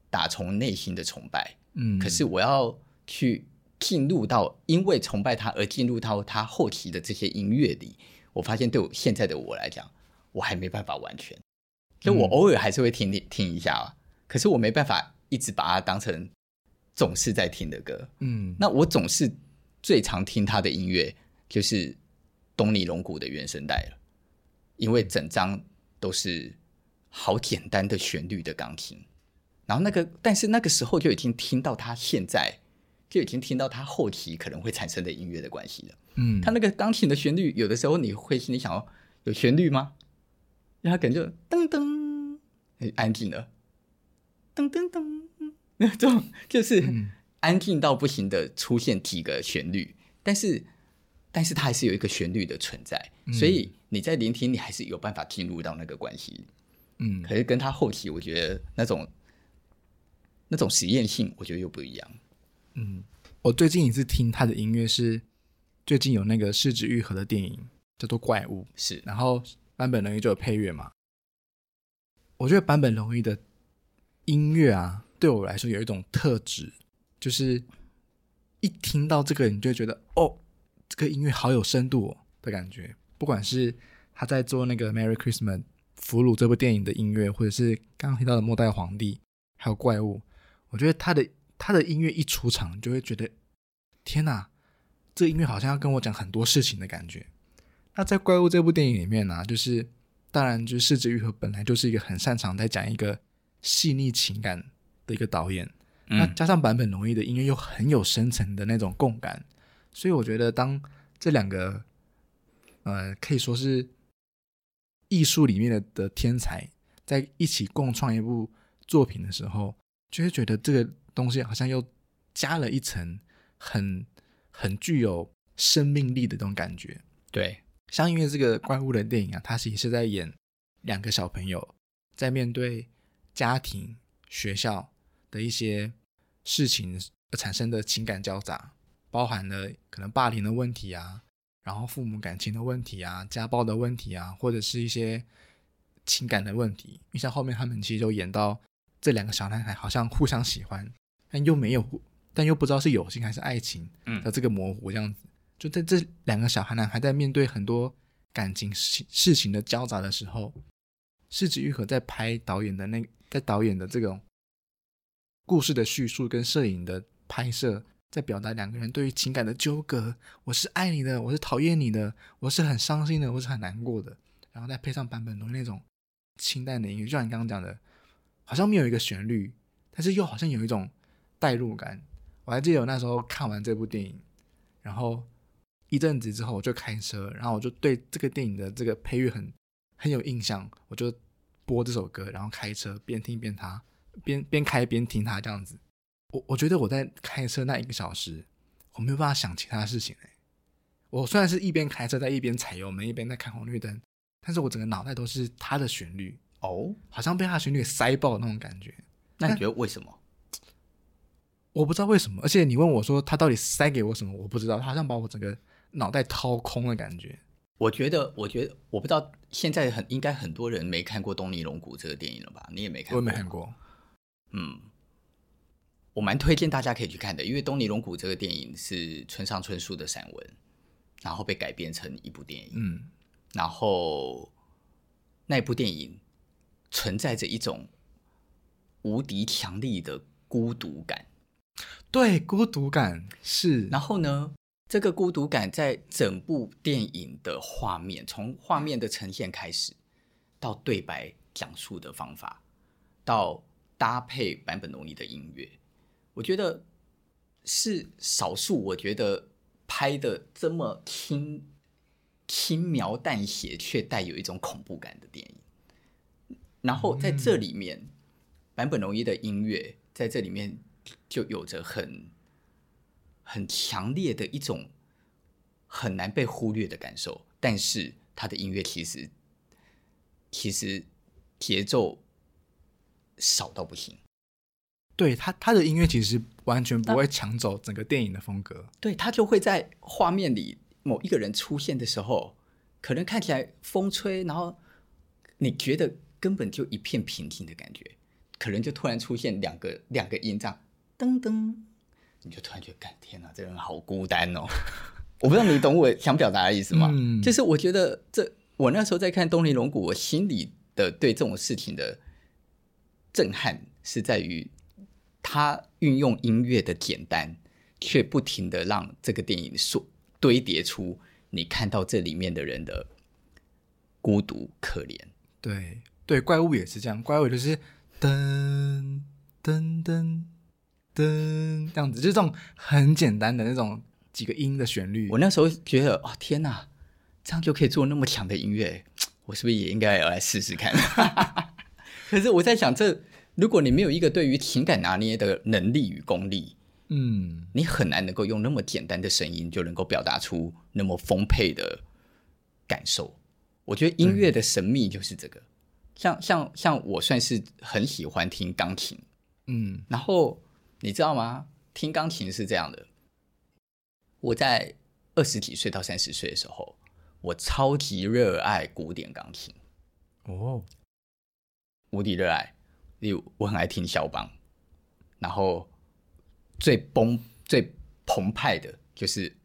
打从内心的崇拜。嗯，可是我要去进入到因为崇拜他而进入到他后期的这些音乐里，我发现对我现在的我来讲，我还没办法完全。就我偶尔还是会听听听一下啊，可是我没办法一直把它当成总是在听的歌。嗯，那我总是最常听他的音乐就是东尼龙骨的原声带了，因为整张都是好简单的旋律的钢琴，然后那个但是那个时候就已经听到他现在就已经听到他后期可能会产生的音乐的关系了。嗯，他那个钢琴的旋律有的时候你会心里想要有旋律吗？然后感觉噔噔。很安静的，噔噔噔，那种就是安静到不行的出现几个旋律，嗯、但是，但是它还是有一个旋律的存在，嗯、所以你在聆听，你还是有办法进入到那个关系。嗯，可是跟他后期，我觉得那种那种实验性，我觉得又不一样。嗯，我最近一次听他的音乐是最近有那个市值愈合的电影叫做《怪物》，是，然后坂本龙一就有配乐嘛。我觉得坂本龙一的音乐啊，对我来说有一种特质，就是一听到这个，你就会觉得哦，这个音乐好有深度哦的感觉。不管是他在做那个《Merry Christmas》俘虏这部电影的音乐，或者是刚刚提到的《末代皇帝》，还有《怪物》，我觉得他的他的音乐一出场，就会觉得天哪，这音乐好像要跟我讲很多事情的感觉。那在《怪物》这部电影里面呢、啊，就是。当然，就是是枝裕和本来就是一个很擅长在讲一个细腻情感的一个导演，嗯、那加上版本容易的音乐又很有深层的那种共感，所以我觉得当这两个呃可以说是艺术里面的的天才在一起共创一部作品的时候，就会觉得这个东西好像又加了一层很很具有生命力的这种感觉，对。像因为这个怪物的电影啊，它其实是在演两个小朋友在面对家庭、学校的一些事情而产生的情感交杂，包含了可能霸凌的问题啊，然后父母感情的问题啊，家暴的问题啊，或者是一些情感的问题。你像后面他们其实就演到这两个小男孩好像互相喜欢，但又没有，但又不知道是友情还是爱情的这个模糊这样子。就在这两个小孩男，还在面对很多感情事事情的交杂的时候，是枝裕和在拍导演的那，在导演的这种故事的叙述跟摄影的拍摄，在表达两个人对于情感的纠葛。我是爱你的，我是讨厌你的，我是很伤心的，我是很难过的。然后再配上版本龙那种清淡的音乐，就像你刚刚讲的，好像没有一个旋律，但是又好像有一种代入感。我还记得我那时候看完这部电影，然后。一阵子之后，我就开车，然后我就对这个电影的这个配乐很很有印象，我就播这首歌，然后开车边听边他边边开边听他这样子。我我觉得我在开车那一个小时，我没有办法想其他事情哎。我虽然是一边开车在一边踩油门，一边在看红绿灯，但是我整个脑袋都是他的旋律哦，好像被他的旋律塞爆那种感觉。那你觉得为什么？我不知道为什么，而且你问我说他到底塞给我什么，我不知道，他好像把我整个。脑袋掏空的感觉，我觉得，我觉得，我不知道，现在很应该很多人没看过《东尼龙骨》这个电影了吧？你也没看过，我也没看过。嗯，我蛮推荐大家可以去看的，因为《东尼龙骨》这个电影是村上春树的散文，然后被改编成一部电影。嗯，然后那部电影存在着一种无敌强力的孤独感，对，孤独感是。然后呢？这个孤独感在整部电影的画面，从画面的呈现开始，到对白讲述的方法，到搭配坂本龙一的音乐，我觉得是少数。我觉得拍的这么轻轻描淡写，却带有一种恐怖感的电影。然后在这里面，坂本龙一的音乐在这里面就有着很。很强烈的一种很难被忽略的感受，但是他的音乐其实其实节奏少到不行，对他他的音乐其实完全不会抢走整个电影的风格，对他就会在画面里某一个人出现的时候，可能看起来风吹，然后你觉得根本就一片平静的感觉，可能就突然出现两个两个音这样噔噔，你就突然觉得，天哪，这人好孤单哦！我不知道你懂我想表达的意思吗？嗯，就是我觉得这我那时候在看《东尼龙骨》，我心里的对这种事情的震撼是在于。他运用音乐的简单，却不停的让这个电影所堆叠出你看到这里面的人的孤独可怜。对对，怪物也是这样，怪物就是噔噔噔噔这样子，就是这种很简单的那种几个音的旋律。我那时候觉得，哦天哪，这样就可以做那么强的音乐，我是不是也应该要来试试看？可是我在想这。如果你没有一个对于情感拿捏的能力与功力，嗯，你很难能够用那么简单的声音就能够表达出那么丰沛的感受。我觉得音乐的神秘就是这个。嗯、像像像我算是很喜欢听钢琴，嗯，然后你知道吗？听钢琴是这样的。我在二十几岁到三十岁的时候，我超级热爱古典钢琴，哦，无敌热爱。例如，我很爱听肖邦，然后最崩、最澎湃的就是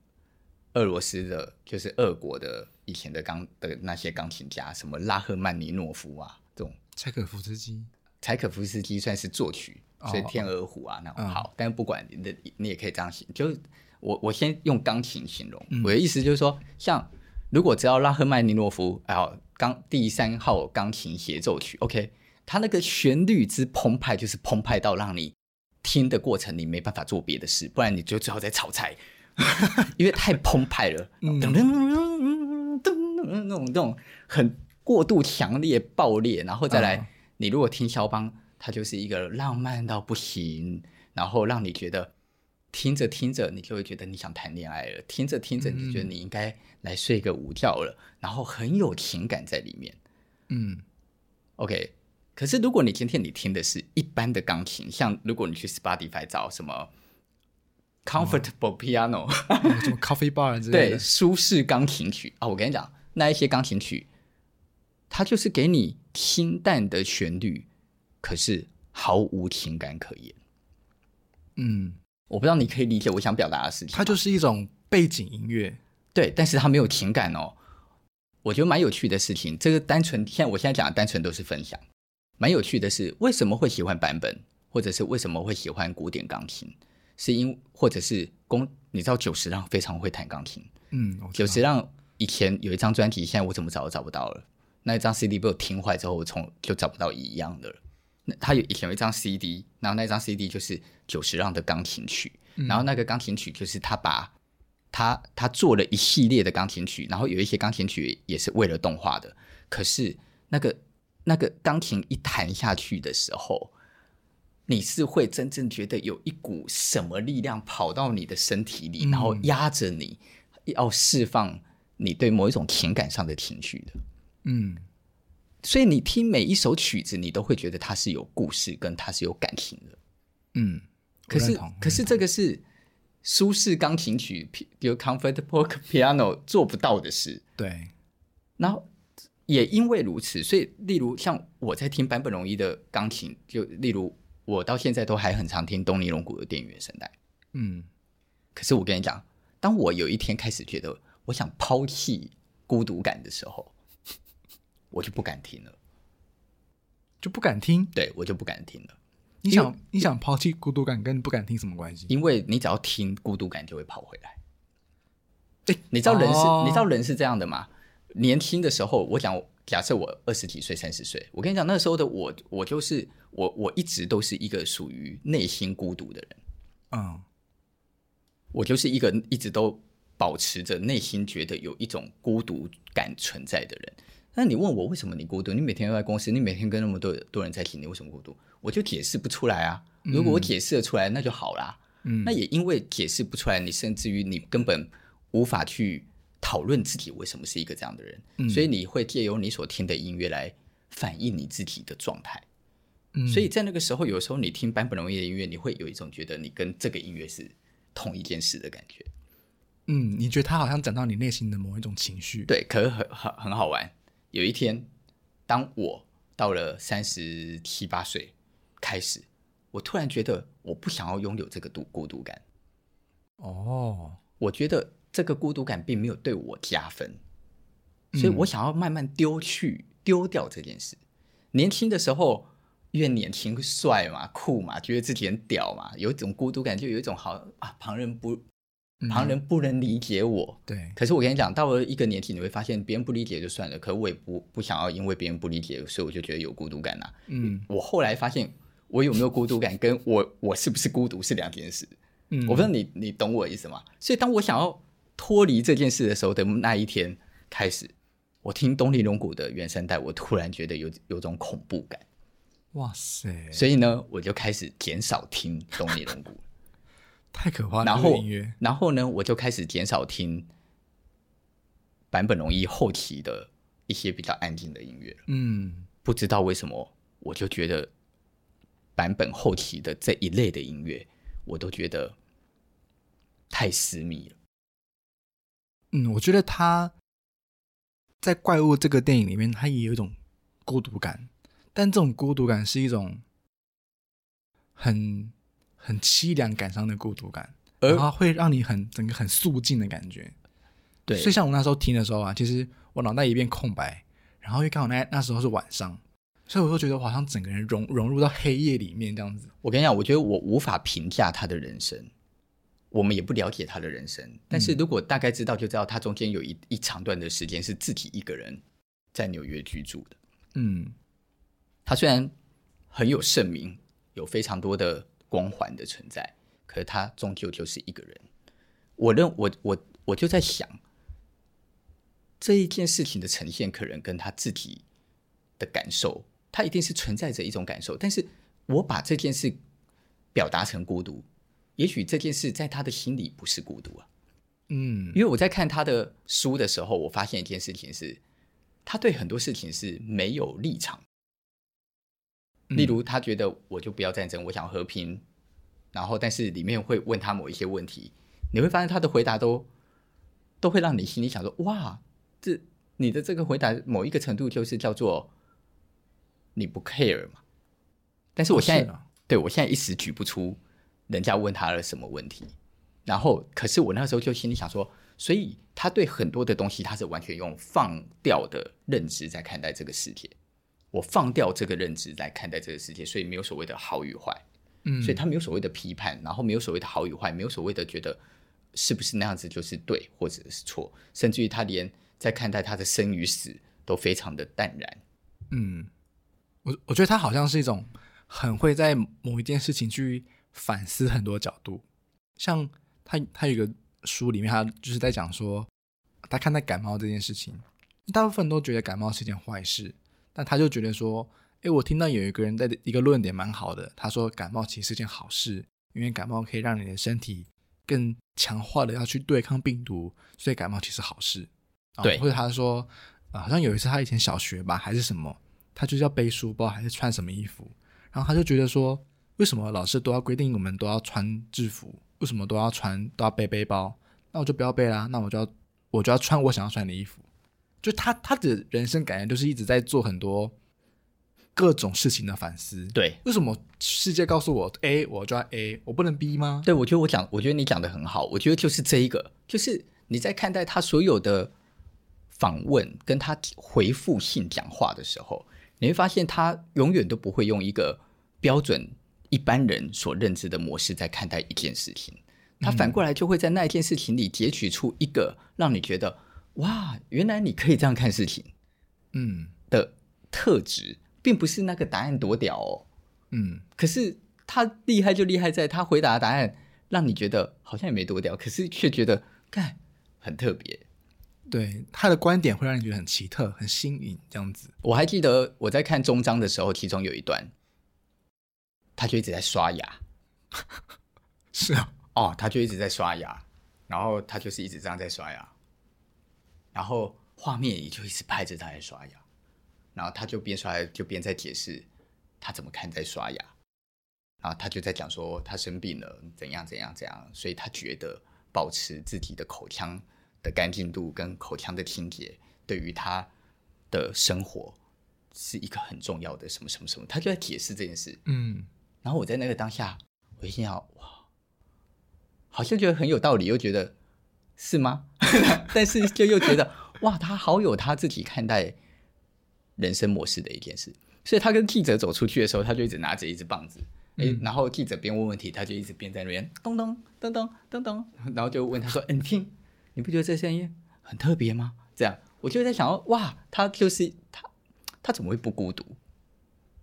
俄罗斯的，就是俄国的以前的钢的那些钢琴家，什么拉赫曼尼诺夫啊，这种柴可夫斯基，柴可夫斯基算是作曲，所以天鹅湖啊，oh, 那种好。嗯、但是不管你的，你也可以这样形容，就是我我先用钢琴形容，嗯、我的意思就是说，像如果只要拉赫曼尼诺夫，然后钢第三号钢琴协奏曲，OK。它那个旋律之澎湃，就是澎湃到让你听的过程，你没办法做别的事，不然你就最好在炒菜，因为太澎湃了，噔噔噔噔噔那种那种很过度强烈爆裂，然后再来，你如果听肖邦，它就是一个浪漫到不行，然后让你觉得听着听着，你就会觉得你想谈恋爱了，听着听着，你觉得你应该来睡个午觉了，然后很有情感在里面，嗯，OK。可是，如果你今天你听的是一般的钢琴，像如果你去 Spotify 找什么 comfortable piano，、哦、什么 coffee bar 之类的，对，舒适钢琴曲。啊，我跟你讲，那一些钢琴曲，它就是给你清淡的旋律，可是毫无情感可言。嗯，我不知道你可以理解我想表达的事情。它就是一种背景音乐，对，但是它没有情感哦。我觉得蛮有趣的事情，这个单纯，像我现在讲的单纯都是分享。蛮有趣的是，为什么会喜欢版本，或者是为什么会喜欢古典钢琴？是因或者是公，你知道久石让非常会弹钢琴。嗯，久石让以前有一张专辑，现在我怎么找都找不到了。那一张 CD 被我听坏之后，我从就找不到一样的了。那他有以前有一张 CD，然后那张 CD 就是久石让的钢琴曲，嗯、然后那个钢琴曲就是他把他他做了一系列的钢琴曲，然后有一些钢琴曲也是为了动画的，可是那个。那个钢琴一弹下去的时候，你是会真正觉得有一股什么力量跑到你的身体里，嗯、然后压着你，要释放你对某一种情感上的情绪的。嗯，所以你听每一首曲子，你都会觉得它是有故事，跟它是有感情的。嗯，可是可是这个是舒适钢琴曲，比如 comfortable piano 做不到的事。对，然后。也因为如此，所以例如像我在听坂本龙一的钢琴，就例如我到现在都还很常听东尼龙骨的电影原声带。嗯，可是我跟你讲，当我有一天开始觉得我想抛弃孤独感的时候，我就不敢听了，就不敢听。对，我就不敢听了。你想，你想抛弃孤独感跟不敢听什么关系？因为你只要听孤独感就会跑回来。哎，你知道人是，哦、你知道人是这样的吗？年轻的时候，我讲，假设我二十几岁、三十岁，我跟你讲，那时候的我，我就是我，我一直都是一个属于内心孤独的人。嗯，我就是一个一直都保持着内心觉得有一种孤独感存在的人。那你问我为什么你孤独？你每天都在公司，你每天跟那么多多人在一起，你为什么孤独？我就解释不出来啊。如果我解释得出来，那就好啦。嗯，那也因为解释不出来，你甚至于你根本无法去。讨论自己为什么是一个这样的人，嗯、所以你会借由你所听的音乐来反映你自己的状态。嗯，所以在那个时候，有时候你听坂本龙一的音乐，你会有一种觉得你跟这个音乐是同一件事的感觉。嗯，你觉得他好像讲到你内心的某一种情绪。对，可是很很很好玩。有一天，当我到了三十七八岁开始，我突然觉得我不想要拥有这个独孤独感。哦，我觉得这个孤独感并没有对我加分，所以我想要慢慢丢去、嗯、丢掉这件事。年轻的时候，越年轻帅嘛、酷嘛，觉得自己很屌嘛，有一种孤独感，就有一种好啊，旁人不。旁人不能理解我，嗯、对。可是我跟你讲，到了一个年纪，你会发现别人不理解就算了，可我也不不想要因为别人不理解，所以我就觉得有孤独感呐、啊。嗯，我后来发现，我有没有孤独感，跟我我是不是孤独是两件事。嗯，我不知道你你懂我的意思吗？所以当我想要脱离这件事的时候的那一天开始，我听东尼龙骨的原声带，我突然觉得有有种恐怖感。哇塞！所以呢，我就开始减少听东尼龙骨。太可怕了！然后，然后呢，我就开始减少听版本容易后期的一些比较安静的音乐。嗯，不知道为什么，我就觉得版本后期的这一类的音乐，我都觉得太私密了。嗯，我觉得他在《怪物》这个电影里面，他也有一种孤独感，但这种孤独感是一种很。很凄凉、感伤的孤独感，然后会让你很整个很肃静的感觉。对，所以像我那时候听的时候啊，其实我脑袋一片空白，然后因为刚好那那时候是晚上，所以我就觉得我好像整个人融融入到黑夜里面这样子。我跟你讲，我觉得我无法评价他的人生，我们也不了解他的人生，但是如果大概知道，就知道他中间有一一长段的时间是自己一个人在纽约居住的。嗯，他虽然很有盛名，有非常多的。光环的存在，可是他终究就是一个人。我认我我我就在想，这一件事情的呈现，可能跟他自己的感受，他一定是存在着一种感受。但是我把这件事表达成孤独，也许这件事在他的心里不是孤独啊。嗯，因为我在看他的书的时候，我发现一件事情是，他对很多事情是没有立场。例如，他觉得我就不要战争，我想和平。然后，但是里面会问他某一些问题，你会发现他的回答都都会让你心里想说：哇，这你的这个回答某一个程度就是叫做你不 care 嘛。但是我现在，对，我现在一时举不出人家问他了什么问题。然后，可是我那时候就心里想说，所以他对很多的东西，他是完全用放掉的认知在看待这个世界。我放掉这个认知来看待这个世界，所以没有所谓的好与坏，嗯，所以他没有所谓的批判，然后没有所谓的好与坏，没有所谓的觉得是不是那样子就是对或者是错，甚至于他连在看待他的生与死都非常的淡然。嗯，我我觉得他好像是一种很会在某一件事情去反思很多角度，像他他有一个书里面，他就是在讲说他看待感冒这件事情，大部分都觉得感冒是一件坏事。但他就觉得说，诶，我听到有一个人的一个论点蛮好的，他说感冒其实是件好事，因为感冒可以让你的身体更强化的要去对抗病毒，所以感冒其实好事。对，或者他说，呃，好像有一次他以前小学吧还是什么，他就是要背书包还是穿什么衣服，然后他就觉得说，为什么老师都要规定我们都要穿制服，为什么都要穿都要背背包？那我就不要背啦，那我就要我就要穿我想要穿的衣服。就他他的人生感觉就是一直在做很多各种事情的反思。对，为什么世界告诉我 A，我就要 A，我不能 B 吗？对，我觉得我讲，我觉得你讲的很好。我觉得就是这一个，就是你在看待他所有的访问跟他回复性讲话的时候，你会发现他永远都不会用一个标准一般人所认知的模式在看待一件事情。他反过来就会在那一件事情里截取出一个让你觉得。哇，原来你可以这样看事情，嗯。的特质，并不是那个答案多屌哦，嗯，可是他厉害就厉害在他回答的答案让你觉得好像也没多屌，可是却觉得看很特别，对他的观点会让你觉得很奇特、很新颖这样子。我还记得我在看终章的时候，其中有一段，他就一直在刷牙，是啊，哦，他就一直在刷牙，然后他就是一直这样在刷牙。然后画面也就一直拍着他在刷牙，然后他就边刷就边在解释他怎么看在刷牙，然后他就在讲说他生病了，怎样怎样怎样，所以他觉得保持自己的口腔的干净度跟口腔的清洁，对于他的生活是一个很重要的什么什么什么，他就在解释这件事。嗯，然后我在那个当下，我一心想哇，好像觉得很有道理，又觉得是吗？但是就又觉得哇，他好有他自己看待人生模式的一件事。所以他跟记者走出去的时候，他就一直拿着一支棒子，哎、嗯，然后记者边问问题，他就一直边在那边咚咚咚咚咚咚，然后就问他说：“嗯，你听，你不觉得这声音很特别吗？”这样，我就在想，哇，他就是他，他怎么会不孤独？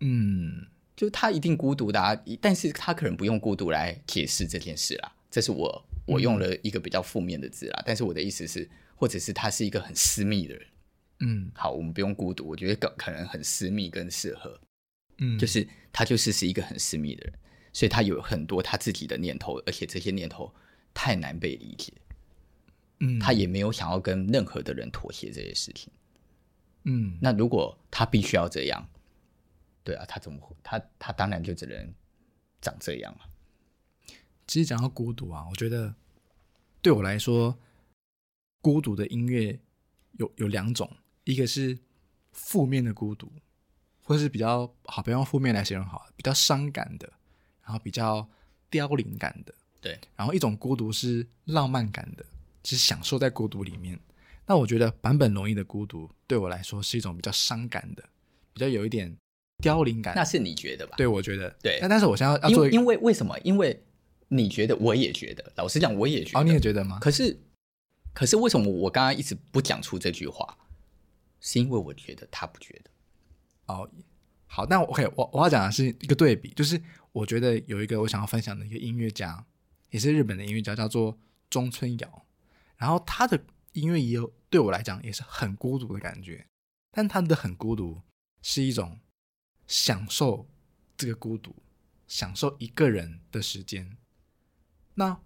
嗯，就他一定孤独的啊，但是他可能不用孤独来解释这件事啦。这是我我用了一个比较负面的字啦，嗯、但是我的意思是，或者是他是一个很私密的人。嗯，好，我们不用孤独，我觉得可可能很私密更适合。嗯，就是他就是是一个很私密的人，所以他有很多他自己的念头，而且这些念头太难被理解。嗯，他也没有想要跟任何的人妥协这些事情。嗯，那如果他必须要这样，对啊，他怎么会？他他当然就只能长这样了。其实讲到孤独啊，我觉得对我来说，孤独的音乐有有两种。一个是负面的孤独，或者是比较好，不要用负面来形容好，比较伤感的，然后比较凋零感的，对。然后一种孤独是浪漫感的，是享受在孤独里面。那我觉得版本容易的孤独对我来说是一种比较伤感的，比较有一点凋零感。那是你觉得吧？对，我觉得对。那但是我现在要做，因为，因为为什么？因为你觉得，我也觉得。老实讲，我也觉得。哦，你也觉得吗？可是，可是为什么我刚刚一直不讲出这句话？是因为我觉得他不觉得，哦，好，那 OK，我我要讲的是一个对比，就是我觉得有一个我想要分享的一个音乐家，也是日本的音乐家，叫做中村遥，然后他的音乐也有对我来讲也是很孤独的感觉，但他的很孤独是一种享受这个孤独，享受一个人的时间。那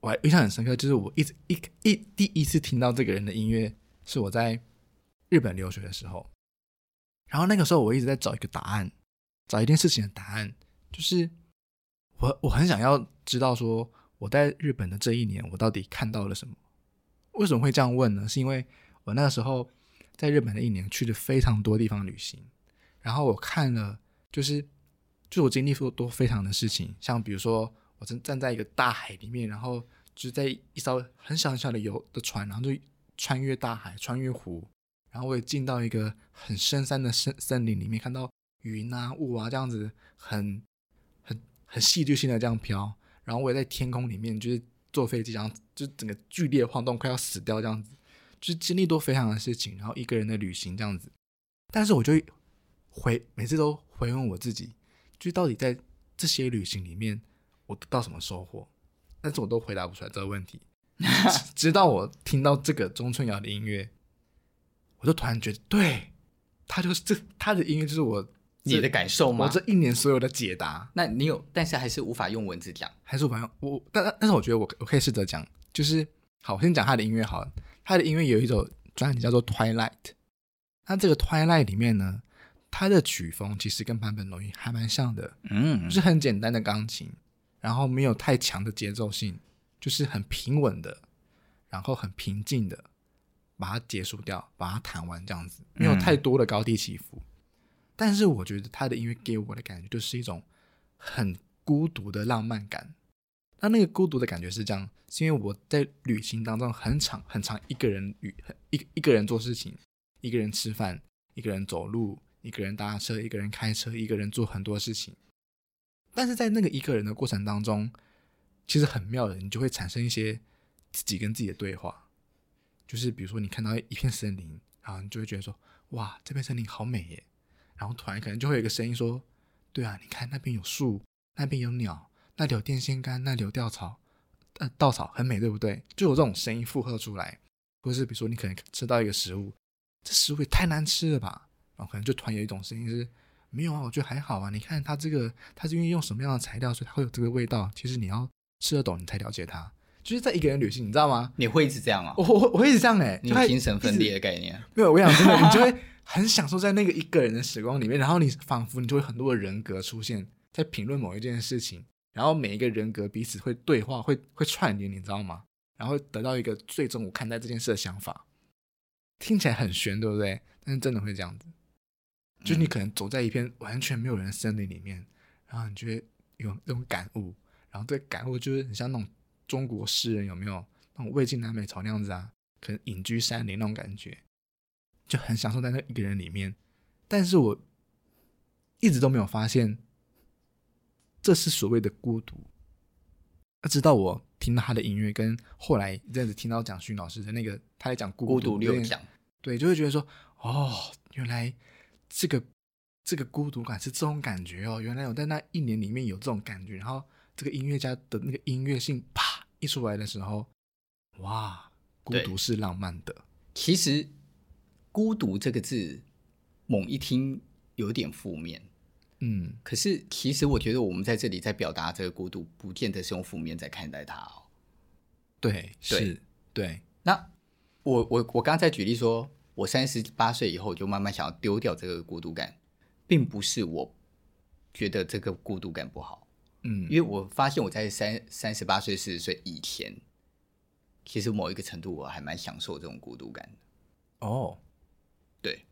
我还印象很深刻，就是我一直一一第一次听到这个人的音乐是我在。日本留学的时候，然后那个时候我一直在找一个答案，找一件事情的答案，就是我我很想要知道说我在日本的这一年我到底看到了什么？为什么会这样问呢？是因为我那个时候在日本的一年去了非常多地方旅行，然后我看了就是就我经历过多非常的事情，像比如说我正站在一个大海里面，然后就在一艘很小很小的游的船，然后就穿越大海，穿越湖。然后我也进到一个很深山的森森林里面，看到云啊雾啊这样子很很很戏剧性的这样飘。然后我也在天空里面，就是坐飞机，然后就整个剧烈晃动，快要死掉这样子，就是经历多非常的事情。然后一个人的旅行这样子，但是我就回每次都回问我自己，就到底在这些旅行里面我得到什么收获？但是我都回答不出来这个问题，直到我听到这个钟春瑶的音乐。我就突然觉得，对，他就是这他的音乐就是我你的感受吗？我这一年所有的解答。那你有，但是还是无法用文字讲，还是无法用我？但但是我觉得我我可以试着讲，就是好，我先讲他的音乐好了。他的音乐有一首专辑叫做《Twilight》，那这个《Twilight》里面呢，他的曲风其实跟坂本龙一还蛮像的，嗯，就是很简单的钢琴，然后没有太强的节奏性，就是很平稳的，然后很平静的。把它结束掉，把它弹完，这样子没有太多的高低起伏。嗯、但是我觉得他的音乐给我的感觉就是一种很孤独的浪漫感。那那个孤独的感觉是这样，是因为我在旅行当中很长很长一个人旅一一个人做事情，一个人吃饭，一个人走路，一个人搭车，一个人开车，一个人做很多事情。但是在那个一个人的过程当中，其实很妙的，你就会产生一些自己跟自己的对话。就是比如说，你看到一片森林，然后你就会觉得说：“哇，这片森林好美耶！”然后突然可能就会有一个声音说：“对啊，你看那边有树，那边有鸟，那里有电线杆，那里有吊草，呃，稻草很美，对不对？”就有这种声音附和出来，或是比如说你可能吃到一个食物，这食物也太难吃了吧？然后可能就突然有一种声音是：“没有啊，我觉得还好啊。你看它这个，它是因为用什么样的材料，所以它会有这个味道。其实你要吃得懂，你才了解它。就是在一个人旅行，你知道吗？你会一直这样啊？我我我会一直这样哎、欸，你有精神分裂的概念？没有，我想真的，你就会很享受在那个一个人的时光里面，然后你仿佛你就会很多的人格出现在评论某一件事情，然后每一个人格彼此会对话，会会串联，你知道吗？然后得到一个最终我看待这件事的想法，听起来很玄，对不对？但是真的会这样子，就是你可能走在一片完全没有人的森林里面，然后你就会有那种感悟，然后这个感悟就是很像那种中国诗人有没有那种魏晋南北朝那样子啊？可能隐居山林那种感觉，就很享受在那一个人里面。但是我一直都没有发现，这是所谓的孤独。直到我听到他的音乐，跟后来这样子听到蒋勋老师的那个他在讲孤独六讲，对，就会觉得说，哦，原来这个这个孤独感是这种感觉哦，原来我在那一年里面有这种感觉，然后这个音乐家的那个音乐性啪一出来的时候，哇，孤独是浪漫的。其实“孤独”这个字，猛一听有点负面。嗯，可是其实我觉得我们在这里在表达这个孤独，不见得是用负面在看待它哦。对，对是，对。那我我我刚刚在举例说，我三十八岁以后就慢慢想要丢掉这个孤独感，并不是我觉得这个孤独感不好。嗯，因为我发现我在三三十八岁四十岁以前，其实某一个程度我还蛮享受这种孤独感的。哦，对。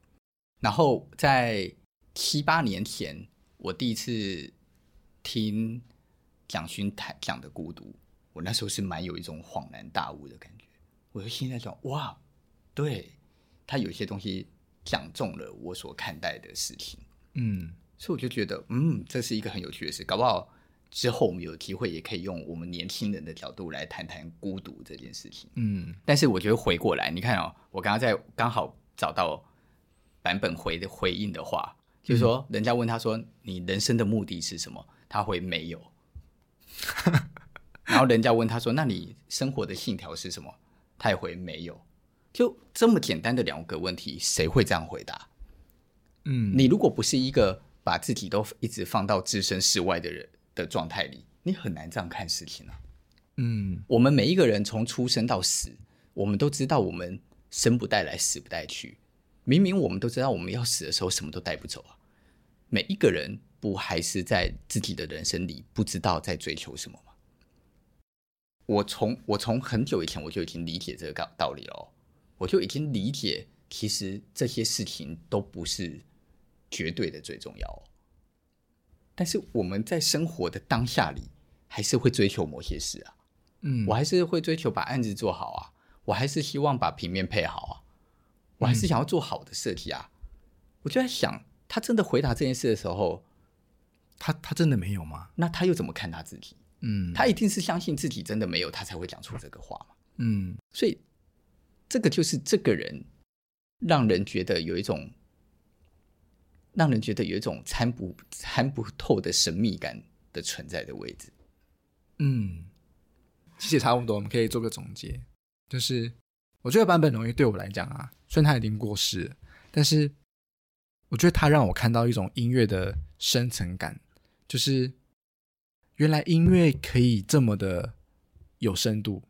然后在七八年前。我第一次听蒋勋谈讲的孤独，我那时候是蛮有一种恍然大悟的感觉。我就心在想，哇，对，他有些东西讲中了我所看待的事情，嗯，所以我就觉得，嗯，这是一个很有趣的事。搞不好之后我们有机会也可以用我们年轻人的角度来谈谈孤独这件事情，嗯。但是我觉得回过来，你看哦，我刚刚在刚好找到版本回的回应的话。就是说，人家问他说：“你人生的目的是什么？”他会没有。然后人家问他说：“那你生活的信条是什么？”他也会没有。就这么简单的两个问题，谁会这样回答？嗯，你如果不是一个把自己都一直放到置身事外的人的状态里，你很难这样看事情啊。嗯，我们每一个人从出生到死，我们都知道我们生不带来，死不带去。明明我们都知道，我们要死的时候什么都带不走啊！每一个人不还是在自己的人生里不知道在追求什么吗？我从我从很久以前我就已经理解这个道理了哦，我就已经理解，其实这些事情都不是绝对的最重要哦。但是我们在生活的当下里，还是会追求某些事啊。嗯，我还是会追求把案子做好啊，我还是希望把平面配好啊。我还是想要做好的设计啊！嗯、我就在想，他真的回答这件事的时候，他他真的没有吗？那他又怎么看他自己？嗯，他一定是相信自己真的没有，他才会讲出这个话嘛。嗯，所以这个就是这个人让人觉得有一种让人觉得有一种参不参不透的神秘感的存在的位置。嗯，其实差不多，我们可以做个总结，就是。我觉得版本龙一对我来讲啊，虽然他已经过世了，但是我觉得他让我看到一种音乐的深层感，就是原来音乐可以这么的有深度。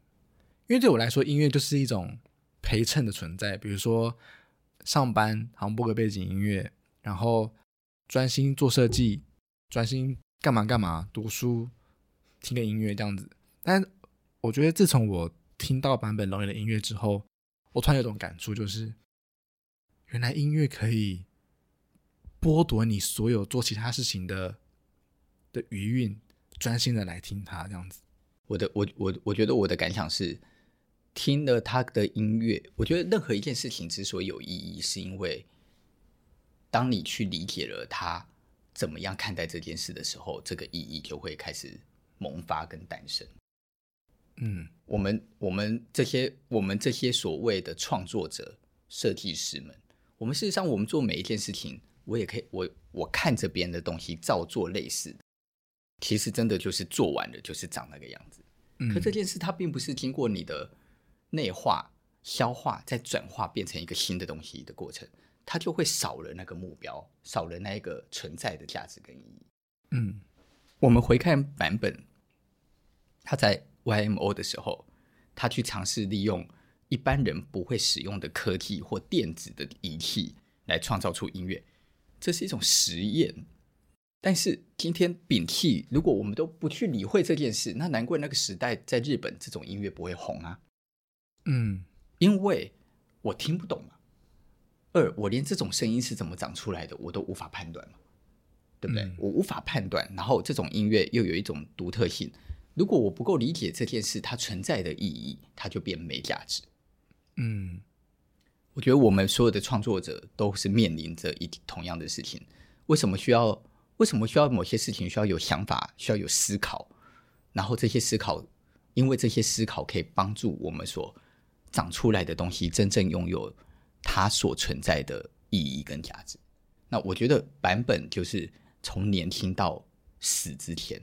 因为对我来说，音乐就是一种陪衬的存在。比如说上班，好像播个背景音乐，然后专心做设计，专心干嘛干嘛，读书，听个音乐这样子。但我觉得自从我听到坂本龙一的音乐之后，我突然有种感触，就是原来音乐可以剥夺你所有做其他事情的的余韵，专心的来听它这样子。我的我我我觉得我的感想是，听了他的音乐，我觉得任何一件事情之所以有意义，是因为当你去理解了他怎么样看待这件事的时候，这个意义就会开始萌发跟诞生。嗯，我们我们这些我们这些所谓的创作者、设计师们，我们事实上，我们做每一件事情，我也可以，我我看着别人的东西照做类似的，其实真的就是做完了就是长那个样子。嗯，可这件事它并不是经过你的内化、消化再转化变成一个新的东西的过程，它就会少了那个目标，少了那一个存在的价值跟意义。嗯，我们回看版本，他在。YMO 的时候，他去尝试利用一般人不会使用的科技或电子的仪器来创造出音乐，这是一种实验。但是今天摒弃，如果我们都不去理会这件事，那难怪那个时代在日本这种音乐不会红啊。嗯，因为我听不懂嘛。二，我连这种声音是怎么长出来的，我都无法判断嘛，对不对？嗯、我无法判断。然后这种音乐又有一种独特性，如果我不够理解这件事它存在的意义，它就变没价值。嗯，我觉得我们所有的创作者都是面临着一同样的事情。为什么需要？为什么需要某些事情需要有想法，需要有思考？然后这些思考，因为这些思考可以帮助我们所长出来的东西真正拥有它所存在的意义跟价值。那我觉得版本就是从年轻到死之前，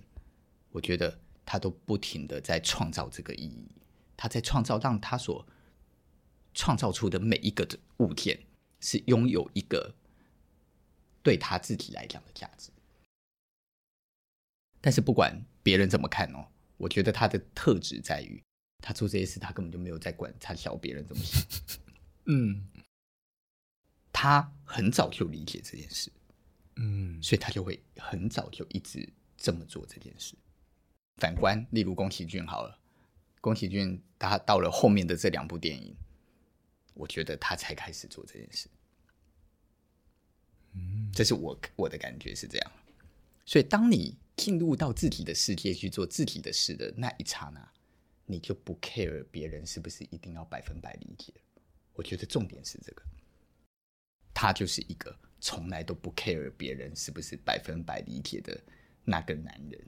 我觉得他都不停的在创造这个意义。他在创造，让他所创造出的每一个的物件是拥有一个对他自己来讲的价值。但是不管别人怎么看哦，我觉得他的特质在于，他做这些事，他根本就没有在管他小别人怎么想。嗯，他很早就理解这件事，嗯，所以他就会很早就一直这么做这件事。反观，例如宫崎骏好了，宫崎骏他到了后面的这两部电影，我觉得他才开始做这件事。嗯，这是我我的感觉是这样。所以当你进入到自己的世界去做自己的事的那一刹那，你就不 care 别人是不是一定要百分百理解。我觉得重点是这个，他就是一个从来都不 care 别人是不是百分百理解的那个男人。